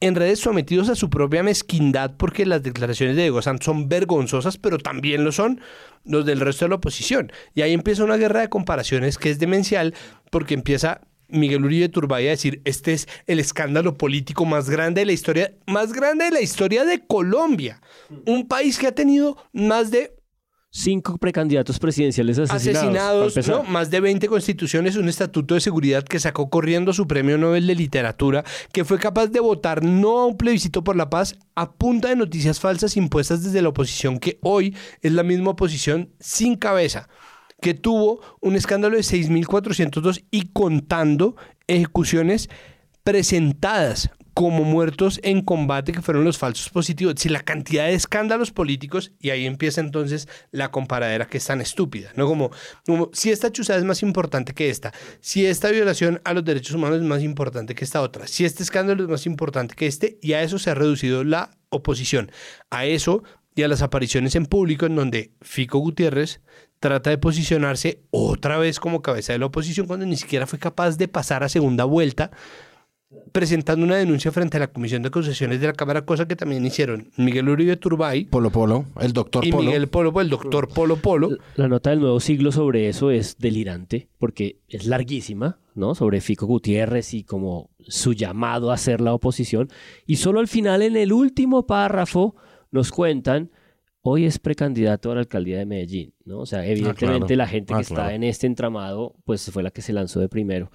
[SPEAKER 10] en redes sometidos a su propia mezquindad porque las declaraciones de Diego Santos son vergonzosas, pero también lo son los del resto de la oposición. Y ahí empieza una guerra de comparaciones que es demencial porque empieza Miguel Uribe Turbay a decir, este es el escándalo político más grande de la historia, más grande de la historia de Colombia. Un país que ha tenido más de
[SPEAKER 11] Cinco precandidatos presidenciales asesinados.
[SPEAKER 10] asesinados. ¿no? más de 20 constituciones, un estatuto de seguridad que sacó corriendo su premio Nobel de Literatura, que fue capaz de votar no a un plebiscito por la paz a punta de noticias falsas impuestas desde la oposición, que hoy es la misma oposición sin cabeza, que tuvo un escándalo de 6.402 y contando ejecuciones presentadas como muertos en combate que fueron los falsos positivos. Si la cantidad de escándalos políticos, y ahí empieza entonces la comparadera que es tan estúpida, ¿no? Como, como si esta chuzada es más importante que esta, si esta violación a los derechos humanos es más importante que esta otra, si este escándalo es más importante que este, y a eso se ha reducido la oposición. A eso y a las apariciones en público en donde Fico Gutiérrez trata de posicionarse otra vez como cabeza de la oposición cuando ni siquiera fue capaz de pasar a segunda vuelta presentando una denuncia frente a la Comisión de Acusaciones de la Cámara, cosa que también hicieron Miguel Uribe Turbay
[SPEAKER 9] Polo Polo, el doctor
[SPEAKER 10] y
[SPEAKER 9] Polo.
[SPEAKER 10] Miguel Polo, el doctor Polo Polo.
[SPEAKER 11] La nota del nuevo siglo sobre eso es delirante, porque es larguísima, ¿no? Sobre Fico Gutiérrez y como su llamado a ser la oposición. Y solo al final, en el último párrafo, nos cuentan, hoy es precandidato a la alcaldía de Medellín, ¿no? O sea, evidentemente
[SPEAKER 9] claro.
[SPEAKER 11] la gente
[SPEAKER 9] Ah,
[SPEAKER 11] que está en este entramado, pues fue la que se lanzó de primero.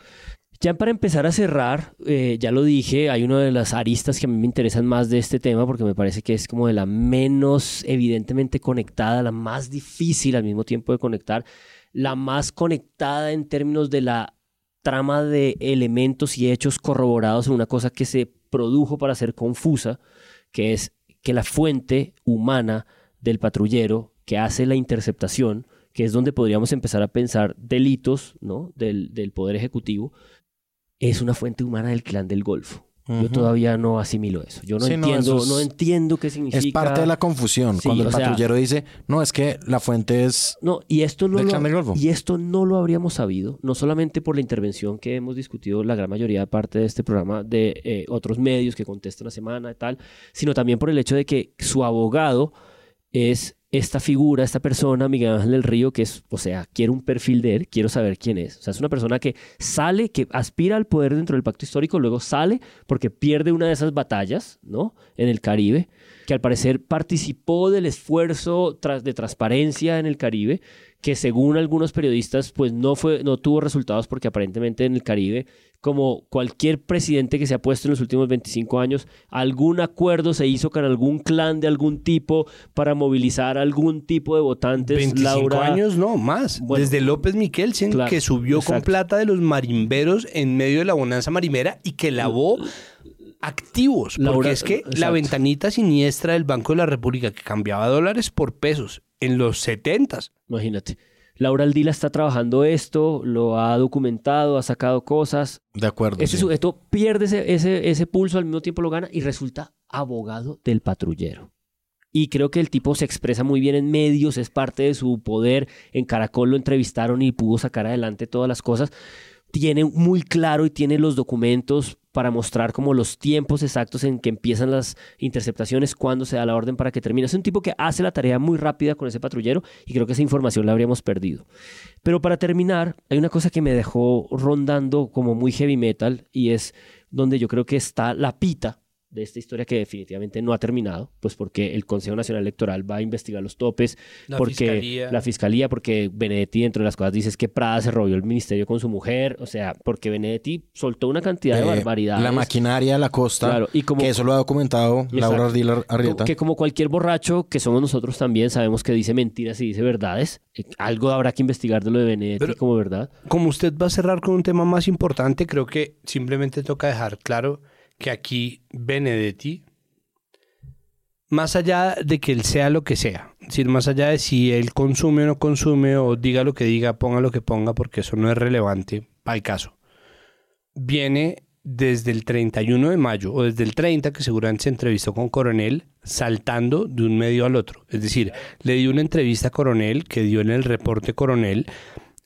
[SPEAKER 11] Ya para empezar a cerrar, eh, ya lo dije, hay una de las aristas que a mí me interesan más de este tema porque me parece que es como de la menos evidentemente conectada, la más difícil al mismo tiempo de conectar, la más conectada en términos de la trama de elementos y hechos corroborados en una cosa que se produjo para ser confusa, que es que la fuente humana del patrullero que hace la interceptación, que es donde podríamos empezar a pensar delitos ¿no? del, del Poder Ejecutivo, es una fuente humana del clan del Golfo. Yo todavía no asimilo eso. Yo no
[SPEAKER 9] Sí,
[SPEAKER 11] entiendo,
[SPEAKER 9] es-
[SPEAKER 11] no entiendo qué significa.
[SPEAKER 9] Es parte de la confusión.
[SPEAKER 11] Sí,
[SPEAKER 9] cuando el
[SPEAKER 11] sea-
[SPEAKER 9] patrullero dice, no, es que la fuente es...
[SPEAKER 11] No, y esto no, lo, y esto no lo habríamos sabido, no solamente por la intervención que hemos discutido la gran mayoría de parte de este programa de eh, otros medios que contestan la semana y tal, sino también por el hecho de que su abogado es esta figura, esta persona, Miguel Ángel del Río, que es, o sea, quiero un perfil de él, quiero saber quién es. O sea, es una persona que sale, que aspira al poder dentro del pacto histórico, luego sale porque pierde una de esas batallas, ¿no? En el Caribe, que al parecer participó del esfuerzo tras- de transparencia en el Caribe, que según algunos periodistas, pues no fue, no tuvo resultados porque aparentemente en el Caribe, como cualquier presidente que se ha puesto en los últimos 25 años, algún acuerdo se hizo con algún clan de algún tipo para movilizar algún tipo de votantes.
[SPEAKER 10] 25
[SPEAKER 11] Laura,
[SPEAKER 10] años, no, más.
[SPEAKER 11] Bueno,
[SPEAKER 10] Desde López Miquelsen,
[SPEAKER 11] claro,
[SPEAKER 10] que subió con plata de los marimberos en medio de la bonanza marimera y que lavó activos. porque
[SPEAKER 11] Laura,
[SPEAKER 10] es que la ventanita siniestra del Banco de la República que cambiaba dólares por pesos en los 70
[SPEAKER 11] Imagínate. Laura Aldila está trabajando esto, lo ha documentado, ha sacado cosas.
[SPEAKER 9] De acuerdo.
[SPEAKER 11] Ese
[SPEAKER 9] sí.
[SPEAKER 11] sujeto pierde ese, ese, ese pulso, al mismo tiempo lo gana y resulta abogado del patrullero. Y creo que el tipo se expresa muy bien en medios, es parte de su poder. En Caracol lo entrevistaron y pudo sacar adelante todas las cosas. Tiene muy claro y tiene los documentos para mostrar como los tiempos exactos en que empiezan las interceptaciones, cuándo se da la orden para que termine. Es un tipo que hace la tarea muy rápida con ese patrullero y creo que esa información la habríamos perdido. Pero para terminar, hay una cosa que me dejó rondando como muy heavy metal y es donde yo creo que está la pita de esta historia que definitivamente no ha terminado, pues porque el Consejo Nacional Electoral va a investigar los topes,
[SPEAKER 10] La
[SPEAKER 11] porque
[SPEAKER 10] fiscalía.
[SPEAKER 11] la fiscalía, porque Benedetti dentro de las cosas dice es que Prada se robó el ministerio con su mujer, o sea, porque Benedetti soltó una cantidad de
[SPEAKER 9] Eh,
[SPEAKER 11] barbaridades.
[SPEAKER 9] La maquinaria de la costa,
[SPEAKER 11] Claro, y como-
[SPEAKER 9] que eso lo ha documentado Laura
[SPEAKER 11] Exacto.
[SPEAKER 9] Ardila Arrieta.
[SPEAKER 11] Que como cualquier borracho que somos nosotros también sabemos que dice mentiras y dice verdades. Eh, Algo habrá que investigar de lo de Benedetti
[SPEAKER 10] Pero-
[SPEAKER 11] como verdad.
[SPEAKER 10] Como usted va a cerrar con un tema más importante, creo que simplemente toca dejar claro que aquí Benedetti, más allá de que él sea lo que sea, es decir, más allá de si él consume o no consume, o diga lo que diga, ponga lo que ponga, porque eso no es relevante el caso, viene desde el 31 de mayo o desde el 30, que seguramente se entrevistó con Coronel, saltando de un medio al otro. Es decir, le dio una entrevista a Coronel que dio en el reporte Coronel.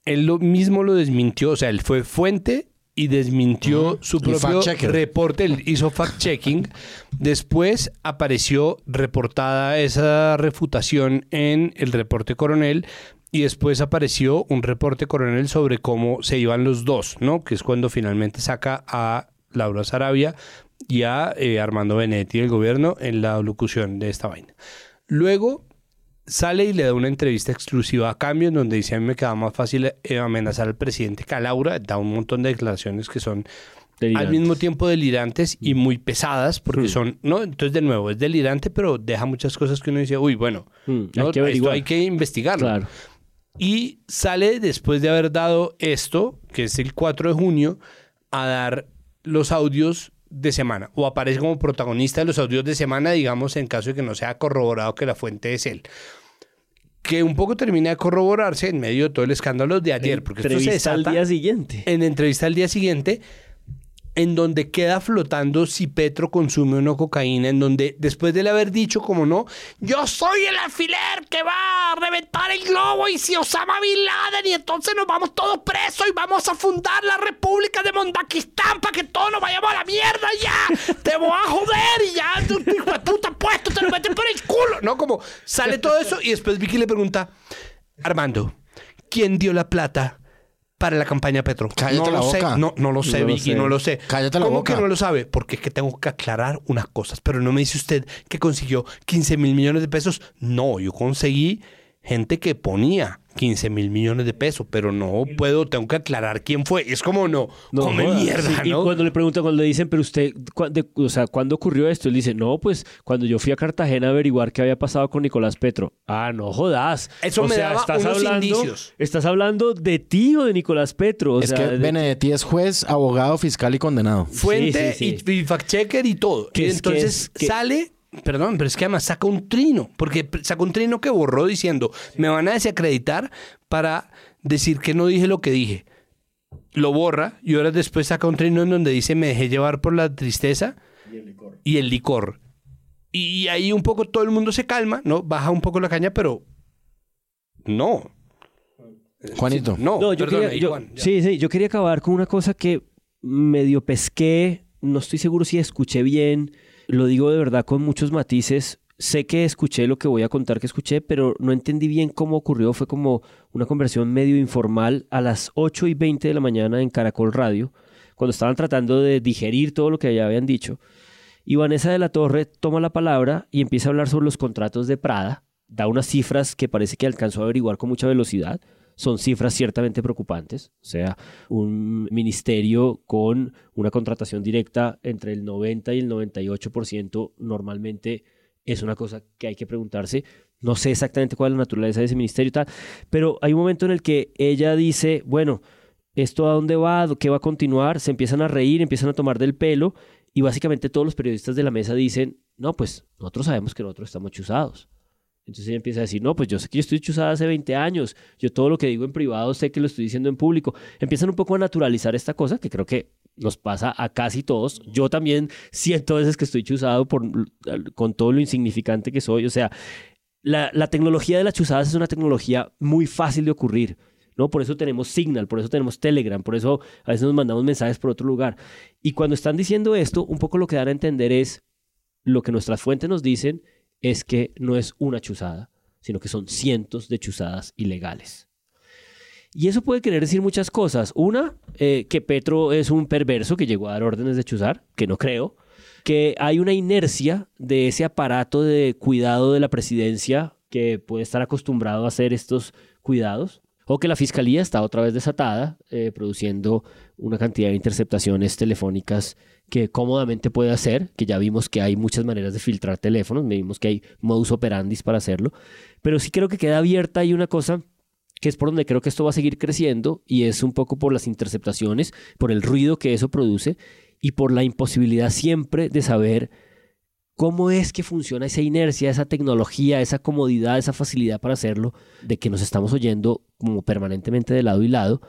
[SPEAKER 10] Él lo mismo lo desmintió, o sea, él fue fuente y desmintió su propio reporte, hizo fact-checking. Después apareció reportada esa refutación en el reporte Coronel y después apareció un reporte Coronel sobre cómo se iban los dos, ¿no? Que es cuando finalmente saca a Laura Sarabia y a eh, Armando Benedetti del gobierno en la locución de esta vaina. Luego sale y le da una entrevista exclusiva a cambio en donde dice a mí me queda más fácil eh, amenazar al presidente que a Laura, da un montón de declaraciones que son
[SPEAKER 11] Delirantes.
[SPEAKER 10] al mismo tiempo delirantes y muy pesadas porque son, ¿no? Entonces de nuevo es delirante pero deja muchas cosas que uno dice, uy, bueno,
[SPEAKER 11] Mm,
[SPEAKER 10] ¿no?
[SPEAKER 11] hay que
[SPEAKER 10] esto hay que investigarlo.
[SPEAKER 11] Claro.
[SPEAKER 10] Y sale después de haber dado esto, que es el 4 de junio, a dar los audios de semana. O aparece como protagonista de los audios de semana, digamos, en caso de que no sea corroborado que la fuente es él. Que un poco termina de corroborarse en medio de todo el escándalo de ayer. Porque esto se
[SPEAKER 11] Entrevista al
[SPEAKER 10] desata
[SPEAKER 11] día siguiente.
[SPEAKER 10] en entrevista al día siguiente, en donde queda flotando si Petro consume o no cocaína, en donde después de él haber dicho, como no, yo soy el alfiler que va a reventar el globo y si Osama Bin Laden y entonces nos vamos todos presos y vamos a fundar la República de Mondakistán para que todos nos vayamos a la mierda ya, te voy a joder y ya, tu hijo de puta puesto, te lo metes por el culo, ¿no? Como sale todo eso y después Vicky le pregunta, Armando, ¿quién dio la plata? Para la campaña Petro.
[SPEAKER 9] Cállate
[SPEAKER 10] no
[SPEAKER 9] la
[SPEAKER 10] lo sé,
[SPEAKER 9] boca.
[SPEAKER 10] no, no lo sé,
[SPEAKER 11] No lo
[SPEAKER 10] Vicky,
[SPEAKER 11] sé.
[SPEAKER 10] no lo sé.
[SPEAKER 9] Cállate la
[SPEAKER 10] ¿Cómo
[SPEAKER 9] boca.
[SPEAKER 10] que no lo sabe? Porque es que tengo que aclarar unas cosas. Pero no me dice usted que consiguió 15 mil millones de pesos. No, yo conseguí gente que ponía 15 mil millones de pesos, pero no puedo, tengo que aclarar quién fue. Es como no, come
[SPEAKER 11] jodas.
[SPEAKER 10] mierda,
[SPEAKER 11] Sí,
[SPEAKER 10] ¿no?
[SPEAKER 11] Y cuando le preguntan, cuando le dicen, pero usted, ¿cu- de- o sea, ¿cuándo ocurrió esto? Él dice, no, pues cuando yo fui a Cartagena a averiguar qué había pasado con Nicolás Petro. Ah, no jodas.
[SPEAKER 10] Eso
[SPEAKER 11] o
[SPEAKER 10] me
[SPEAKER 11] sea,
[SPEAKER 10] daba
[SPEAKER 11] estás
[SPEAKER 10] unos
[SPEAKER 11] hablando,
[SPEAKER 10] indicios.
[SPEAKER 11] Estás hablando de ti o de Nicolás Petro. O
[SPEAKER 9] es
[SPEAKER 11] sea,
[SPEAKER 9] que
[SPEAKER 11] de-
[SPEAKER 9] Benedetti es juez, abogado, fiscal y condenado.
[SPEAKER 10] Fuente
[SPEAKER 11] Sí, sí, sí.
[SPEAKER 10] Y, y fact checker y todo.
[SPEAKER 11] Que
[SPEAKER 10] y
[SPEAKER 11] es- que
[SPEAKER 10] entonces
[SPEAKER 11] es- que-
[SPEAKER 10] sale, perdón, pero es que además saca un trino, porque saca un trino que borró diciendo, me van a desacreditar para decir que no dije lo que dije. Lo borra y horas después saca un trino en donde dice, me dejé llevar por la tristeza y el licor. Y ahí un poco todo el mundo se calma, ¿no? Baja un poco la caña, pero no.
[SPEAKER 9] Juanito.
[SPEAKER 10] No,
[SPEAKER 11] No, yo
[SPEAKER 10] perdón,
[SPEAKER 11] quería, yo-
[SPEAKER 10] Juan,
[SPEAKER 11] sí, sí, yo quería acabar con una cosa que medio pesqué, no estoy seguro si escuché bien, lo digo de verdad con muchos matices. Sé que escuché lo que voy a contar que escuché, pero no entendí bien cómo ocurrió. Fue como una conversión medio informal a las 8 y 20 de la mañana en Caracol Radio, cuando estaban tratando de digerir todo lo que ya habían dicho. Y Vanessa de la Torre toma la palabra y empieza a hablar sobre los contratos de Prada. Da unas cifras que parece que alcanzó a averiguar con mucha velocidad. Son cifras ciertamente preocupantes. O sea, un ministerio con una contratación directa entre el 90 y el 98% normalmente es una cosa que hay que preguntarse. No sé exactamente cuál es la naturaleza de ese ministerio tal, pero hay un momento en el que ella dice, bueno, ¿esto a dónde va? ¿Qué va a continuar? Se empiezan a reír, empiezan a tomar del pelo y básicamente todos los periodistas de la mesa dicen, no, pues nosotros sabemos que nosotros estamos chuzados. Entonces ella empieza a decir, no, pues yo sé que yo estoy chuzada hace 20 años, yo todo lo que digo en privado sé que lo estoy diciendo en público. Empiezan un poco a naturalizar esta cosa que creo que nos pasa a casi todos. Yo también siento a veces que estoy chuzado por, con todo lo insignificante que soy. O sea, la, la tecnología de las chuzadas es una tecnología muy fácil de ocurrir. ¿no? Por eso tenemos Signal, por eso tenemos Telegram, por eso a veces nos mandamos mensajes por otro lugar. Y cuando están diciendo esto, un poco lo que dan a entender es lo que nuestras fuentes nos dicen es que no es una chuzada, sino que son cientos de chuzadas ilegales. Y eso puede querer decir muchas cosas. Una, eh, que Petro es un perverso que llegó a dar órdenes de chuzar, que no creo. Que hay una inercia de ese aparato de cuidado de la presidencia que puede estar acostumbrado a hacer estos cuidados. O que la fiscalía está otra vez desatada, eh, produciendo una cantidad de interceptaciones telefónicas que cómodamente puede hacer, que ya vimos que hay muchas maneras de filtrar teléfonos, vimos que hay modus operandis para hacerlo, pero sí creo que queda abierta ahí una cosa que es por donde creo que esto va a seguir creciendo y es un poco por las interceptaciones, por el ruido que eso produce y por la imposibilidad siempre de saber cómo es que funciona esa inercia, esa tecnología, esa comodidad, esa facilidad para hacerlo, de que nos estamos oyendo como permanentemente de lado y lado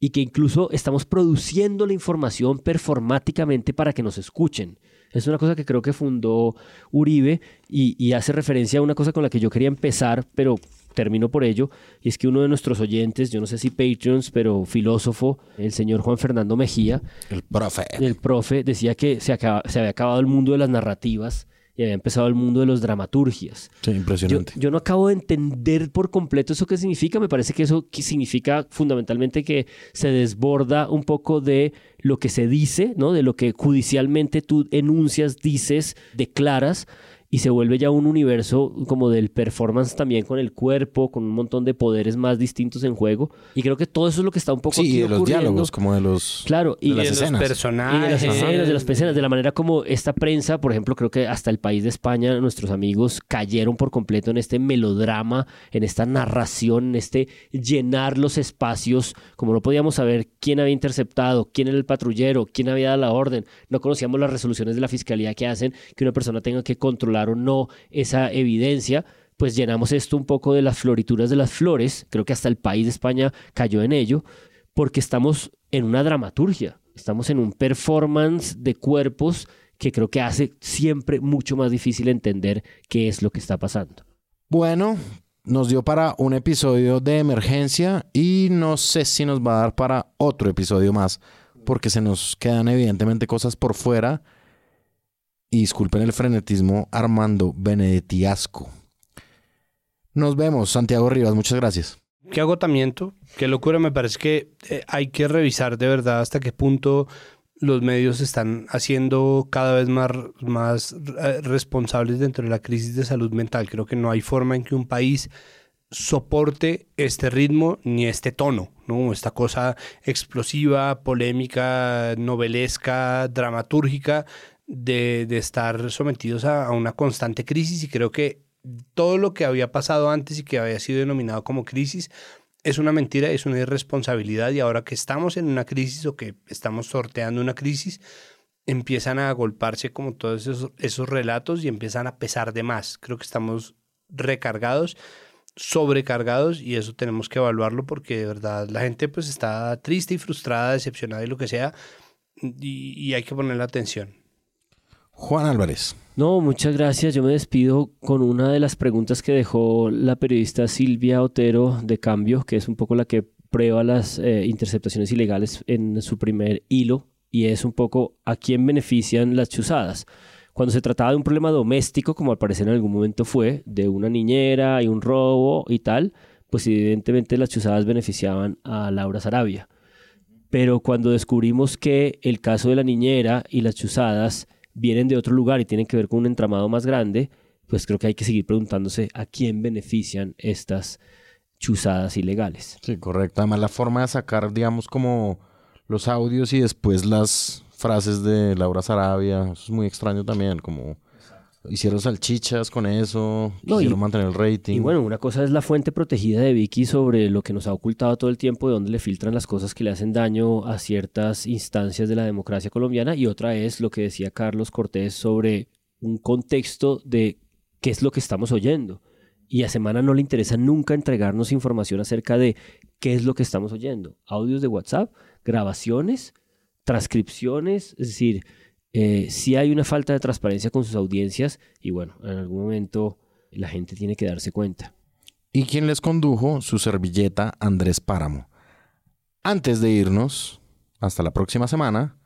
[SPEAKER 11] y que incluso estamos produciendo la información performáticamente para que nos escuchen. Es una cosa que creo que fundó Uribe y, y, hace referencia a una cosa con la que yo quería empezar, pero termino por ello, y es que uno de nuestros oyentes, yo no sé si Patreons, pero filósofo, el señor Juan Fernando Mejía,
[SPEAKER 9] el profe,
[SPEAKER 11] el profe decía que se, acaba, se había acabado el mundo de las narrativas y había empezado el mundo de los dramaturgias.
[SPEAKER 9] Sí, impresionante.
[SPEAKER 11] Yo, yo, no acabo de entender por completo eso qué significa. Me parece que eso significa fundamentalmente que se desborda un poco de lo que se dice, ¿no? De lo que judicialmente tú enuncias, dices, declaras y se vuelve ya un universo como del performance también con el cuerpo, con un montón de poderes más distintos en juego. Y creo que todo eso es lo que está un poco
[SPEAKER 9] sí,
[SPEAKER 11] aquí
[SPEAKER 9] y de los diálogos, como de los
[SPEAKER 11] claro, y
[SPEAKER 9] de las
[SPEAKER 10] de los
[SPEAKER 9] escenas.
[SPEAKER 10] personajes.
[SPEAKER 11] y de las escenas, de las escenas, de la manera como esta prensa, por ejemplo, creo que hasta el país de España, nuestros amigos cayeron por completo en este melodrama, en esta narración, en este llenar los espacios, como no podíamos saber quién había interceptado, quién era el patrullero, quién había dado la orden, no conocíamos las resoluciones de la fiscalía que hacen que una persona tenga que controlar o no esa evidencia, pues llenamos esto un poco de las florituras de las flores, creo que hasta el país de España cayó en ello, porque estamos en una dramaturgia, estamos en un performance de cuerpos que creo que hace siempre mucho más difícil entender qué es lo que está pasando.
[SPEAKER 9] Bueno, nos dio para un episodio de emergencia y no sé si nos va a dar para otro episodio más, porque se nos quedan evidentemente cosas por fuera. Y disculpen el frenetismo, Armando Benedetiasco. Nos vemos, Santiago Rivas, muchas gracias.
[SPEAKER 10] Qué agotamiento, qué locura. Me parece que eh, hay que revisar de verdad hasta qué punto los medios están haciendo cada vez más, más eh, responsables dentro de la crisis de salud mental. Creo que no hay forma en que un país soporte este ritmo ni este tono, ¿no? Esta cosa explosiva, polémica, novelesca, dramatúrgica de, estar sometidos a, una constante crisis y creo que todo lo que había pasado antes y que había sido denominado como crisis es una mentira, es una irresponsabilidad y ahora que estamos en una crisis o que estamos sorteando una crisis, empiezan a agolparse como todos esos, esos relatos y empiezan a pesar de más. Creo que estamos recargados, sobrecargados y eso tenemos que evaluarlo porque de verdad la gente pues está triste y frustrada, decepcionada y lo que sea y, y hay que ponerle atención.
[SPEAKER 9] Juan Álvarez.
[SPEAKER 11] No, muchas gracias. Yo me despido con una de las preguntas que dejó la periodista Silvia Otero de Cambio, que es un poco la que prueba las eh, interceptaciones ilegales en su primer hilo, y es un poco a quién benefician las chuzadas. Cuando se trataba de un problema doméstico, como al parecer en algún momento fue, de una niñera y un robo y tal, pues evidentemente las chuzadas beneficiaban a Laura Sarabia. Pero cuando descubrimos que el caso de la niñera y las chuzadas vienen de otro lugar y tienen que ver con un entramado más grande, pues creo que hay que seguir preguntándose a quién benefician estas chuzadas ilegales.
[SPEAKER 9] Sí, correcto. Además, la forma de sacar, digamos, como los audios y después las frases de Laura Sarabia, eso es muy extraño también, como hicieron salchichas con eso,
[SPEAKER 11] No,
[SPEAKER 9] quisieron
[SPEAKER 11] y-
[SPEAKER 9] mantener el rating.
[SPEAKER 11] Y bueno, una cosa es la fuente protegida de Vicky sobre lo que nos ha ocultado todo el tiempo, de dónde le filtran las cosas que le hacen daño a ciertas instancias de la democracia colombiana, y otra es lo que decía Carlos Cortés sobre un contexto de qué es lo que estamos oyendo. Y a Semana no le interesa nunca entregarnos información acerca de qué es lo que estamos oyendo. Audios de WhatsApp, grabaciones, transcripciones, es decir, eh, sí hay una falta de transparencia con sus audiencias y bueno, en algún momento la gente tiene que darse cuenta.
[SPEAKER 9] Y quien les condujo su servilleta Andrés Páramo. Antes de irnos, hasta la próxima semana,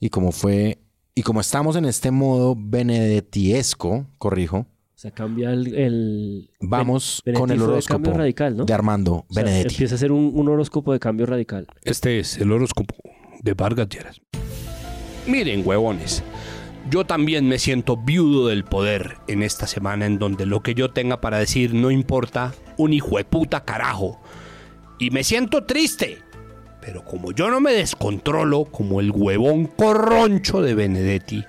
[SPEAKER 9] y como fue, y como estamos en este modo benedetiesco, corrijo,
[SPEAKER 11] O sea, cambia el... el
[SPEAKER 9] vamos
[SPEAKER 11] Ben-
[SPEAKER 9] con el
[SPEAKER 11] de
[SPEAKER 9] horóscopo
[SPEAKER 11] cambio radical, ¿no?
[SPEAKER 9] de Armando
[SPEAKER 11] O sea,
[SPEAKER 9] Benedetti.
[SPEAKER 11] empieza a ser un, un horóscopo de cambio radical.
[SPEAKER 10] Este es el horóscopo de Vargas Lleras. Miren, huevones, yo también me siento viudo del poder en esta semana en donde lo que yo tenga para decir no importa un hijo de puta carajo. Y me siento triste. Pero como yo no me descontrolo como el huevón corroncho de Benedetti,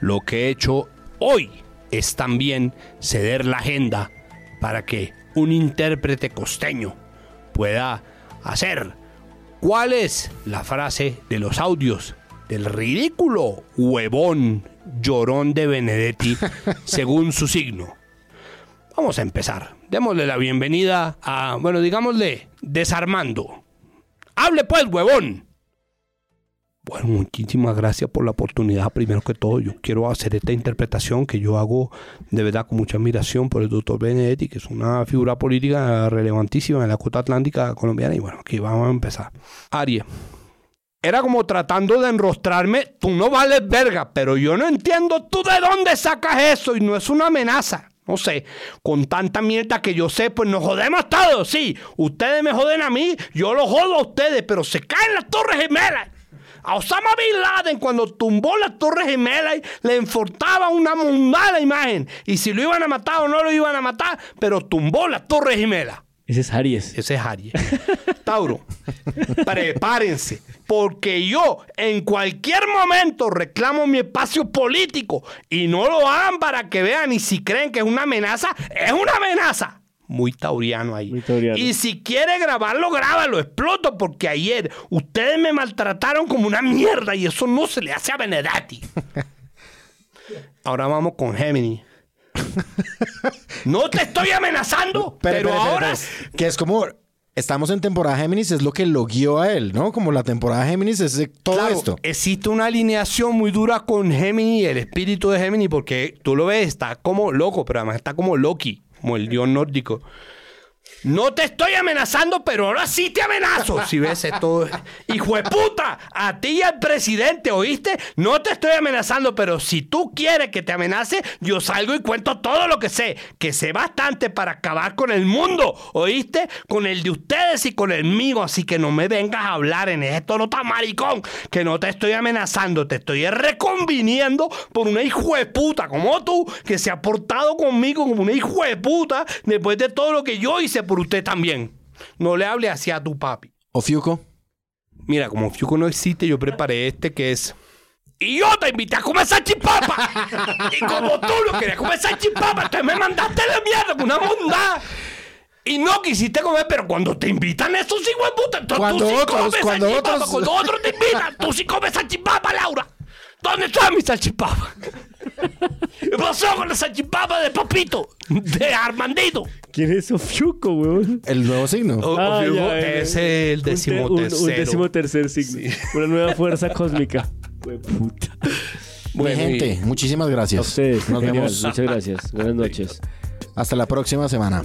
[SPEAKER 10] lo que he hecho hoy es también ceder la agenda para que un intérprete costeño pueda hacer ¿Cuál es la frase de los audios del ridículo huevón llorón de Benedetti según su signo? Vamos a empezar. Démosle la bienvenida a, bueno, digámosle, desarmando. Hable pues, huevón. Bueno, muchísimas gracias por la oportunidad. Primero que todo, yo quiero hacer esta interpretación que yo hago de verdad con mucha admiración por el doctor Benedetti, que es una figura política relevantísima en la costa atlántica colombiana. Y bueno, aquí vamos a empezar. Aries. Era como tratando de enrostrarme, tú no vales verga, pero yo no entiendo tú de dónde sacas eso y no es una amenaza. No sé, con tanta mierda que yo sé, pues nos jodemos todos, sí. Ustedes me joden a mí, yo los jodo a ustedes, pero se caen las torres gemelas. A Osama Bin Laden cuando tumbó las torres gemelas le importaba una mundana imagen. Y si lo iban a matar o no lo iban a matar, pero tumbó las torres gemelas.
[SPEAKER 11] Ese es Aries.
[SPEAKER 10] Ese es Aries. Tauro, prepárense, porque yo en cualquier momento reclamo mi espacio político y no lo hagan para que vean y si creen que es una amenaza, es una amenaza. Muy tauriano ahí. Y si quiere grabarlo, grábalo, exploto, porque ayer ustedes me maltrataron como una mierda y eso no se le hace a Benedetti. Ahora vamos con Gemini. No te estoy amenazando, pero ahora.
[SPEAKER 9] Que es como. Estamos en temporada Géminis, es lo que lo guió a él, ¿no? Como la temporada Géminis es todo
[SPEAKER 10] Claro,
[SPEAKER 9] esto.
[SPEAKER 10] Existe una alineación muy dura con Gemini, el espíritu de Gemini, porque tú lo ves, está como loco, pero además está como Loki, como el dios nórdico. No te estoy amenazando, pero ahora sí te amenazo. Si ves esto, hijo de puta, a ti y al presidente, ¿oíste? No te estoy amenazando, pero si tú quieres que te amenace, yo salgo y cuento todo lo que sé, que sé bastante para acabar con el mundo, ¿oíste? Con el de ustedes y con el mío, así que no me vengas a hablar en esto, no está maricón, que no te estoy amenazando, te estoy reconviniendo por una hijo de puta como tú, que se ha portado conmigo como una hijo de puta después de todo lo que yo hice por usted también. No le hable así a tu papi.
[SPEAKER 9] ¿O Fiuco?
[SPEAKER 10] Mira, como Fiuco no existe, yo preparé este que es. Y yo te invité a comer salchipapa. y como tú lo querías comer salchipapa, entonces me mandaste de mierda con una bondad. Y no quisiste comer, pero cuando te invitan esos hijos de puta, entonces
[SPEAKER 9] Cuando
[SPEAKER 10] tú sí
[SPEAKER 9] otros-
[SPEAKER 10] comes
[SPEAKER 9] cuando otros-
[SPEAKER 10] Cuando otros te invitan, tú sí comes salchipapa, Laura. ¿Dónde está mi salchipapa? ¿Qué pasó con la salchipapa de Papito? De Armandito.
[SPEAKER 11] ¿Quién es Ofiuco, weón?
[SPEAKER 9] El nuevo signo.
[SPEAKER 10] O-
[SPEAKER 11] Ah,
[SPEAKER 10] Ofiuco
[SPEAKER 11] ya, ya.
[SPEAKER 10] es el
[SPEAKER 11] Un te-
[SPEAKER 10] décimo
[SPEAKER 11] un-. Un, décimo tercer signo. Una nueva fuerza cósmica. Puta.
[SPEAKER 9] Mi gente, muchísimas gracias.
[SPEAKER 11] A ustedes.
[SPEAKER 9] Nos
[SPEAKER 11] genial.
[SPEAKER 9] vemos.
[SPEAKER 11] Muchas gracias. Buenas noches.
[SPEAKER 9] Hasta la próxima semana.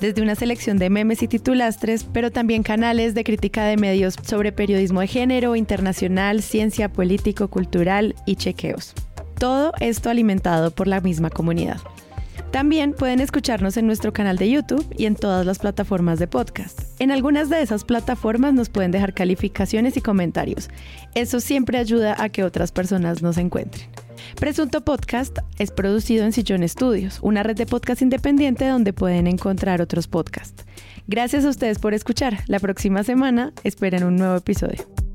[SPEAKER 15] desde una selección de memes y titulastres, pero también canales de crítica de medios sobre periodismo de género, internacional, ciencia, político, cultural y chequeos. Todo esto alimentado por la misma comunidad. También pueden escucharnos en nuestro canal de YouTube y en todas las plataformas de podcast. En algunas de esas plataformas nos pueden dejar calificaciones y comentarios. Eso siempre ayuda a que otras personas nos encuentren. Presunto Podcast es producido en Sillón Estudios, una red de podcast independiente donde pueden encontrar otros podcasts. Gracias a ustedes por escuchar. La próxima semana esperen un nuevo episodio.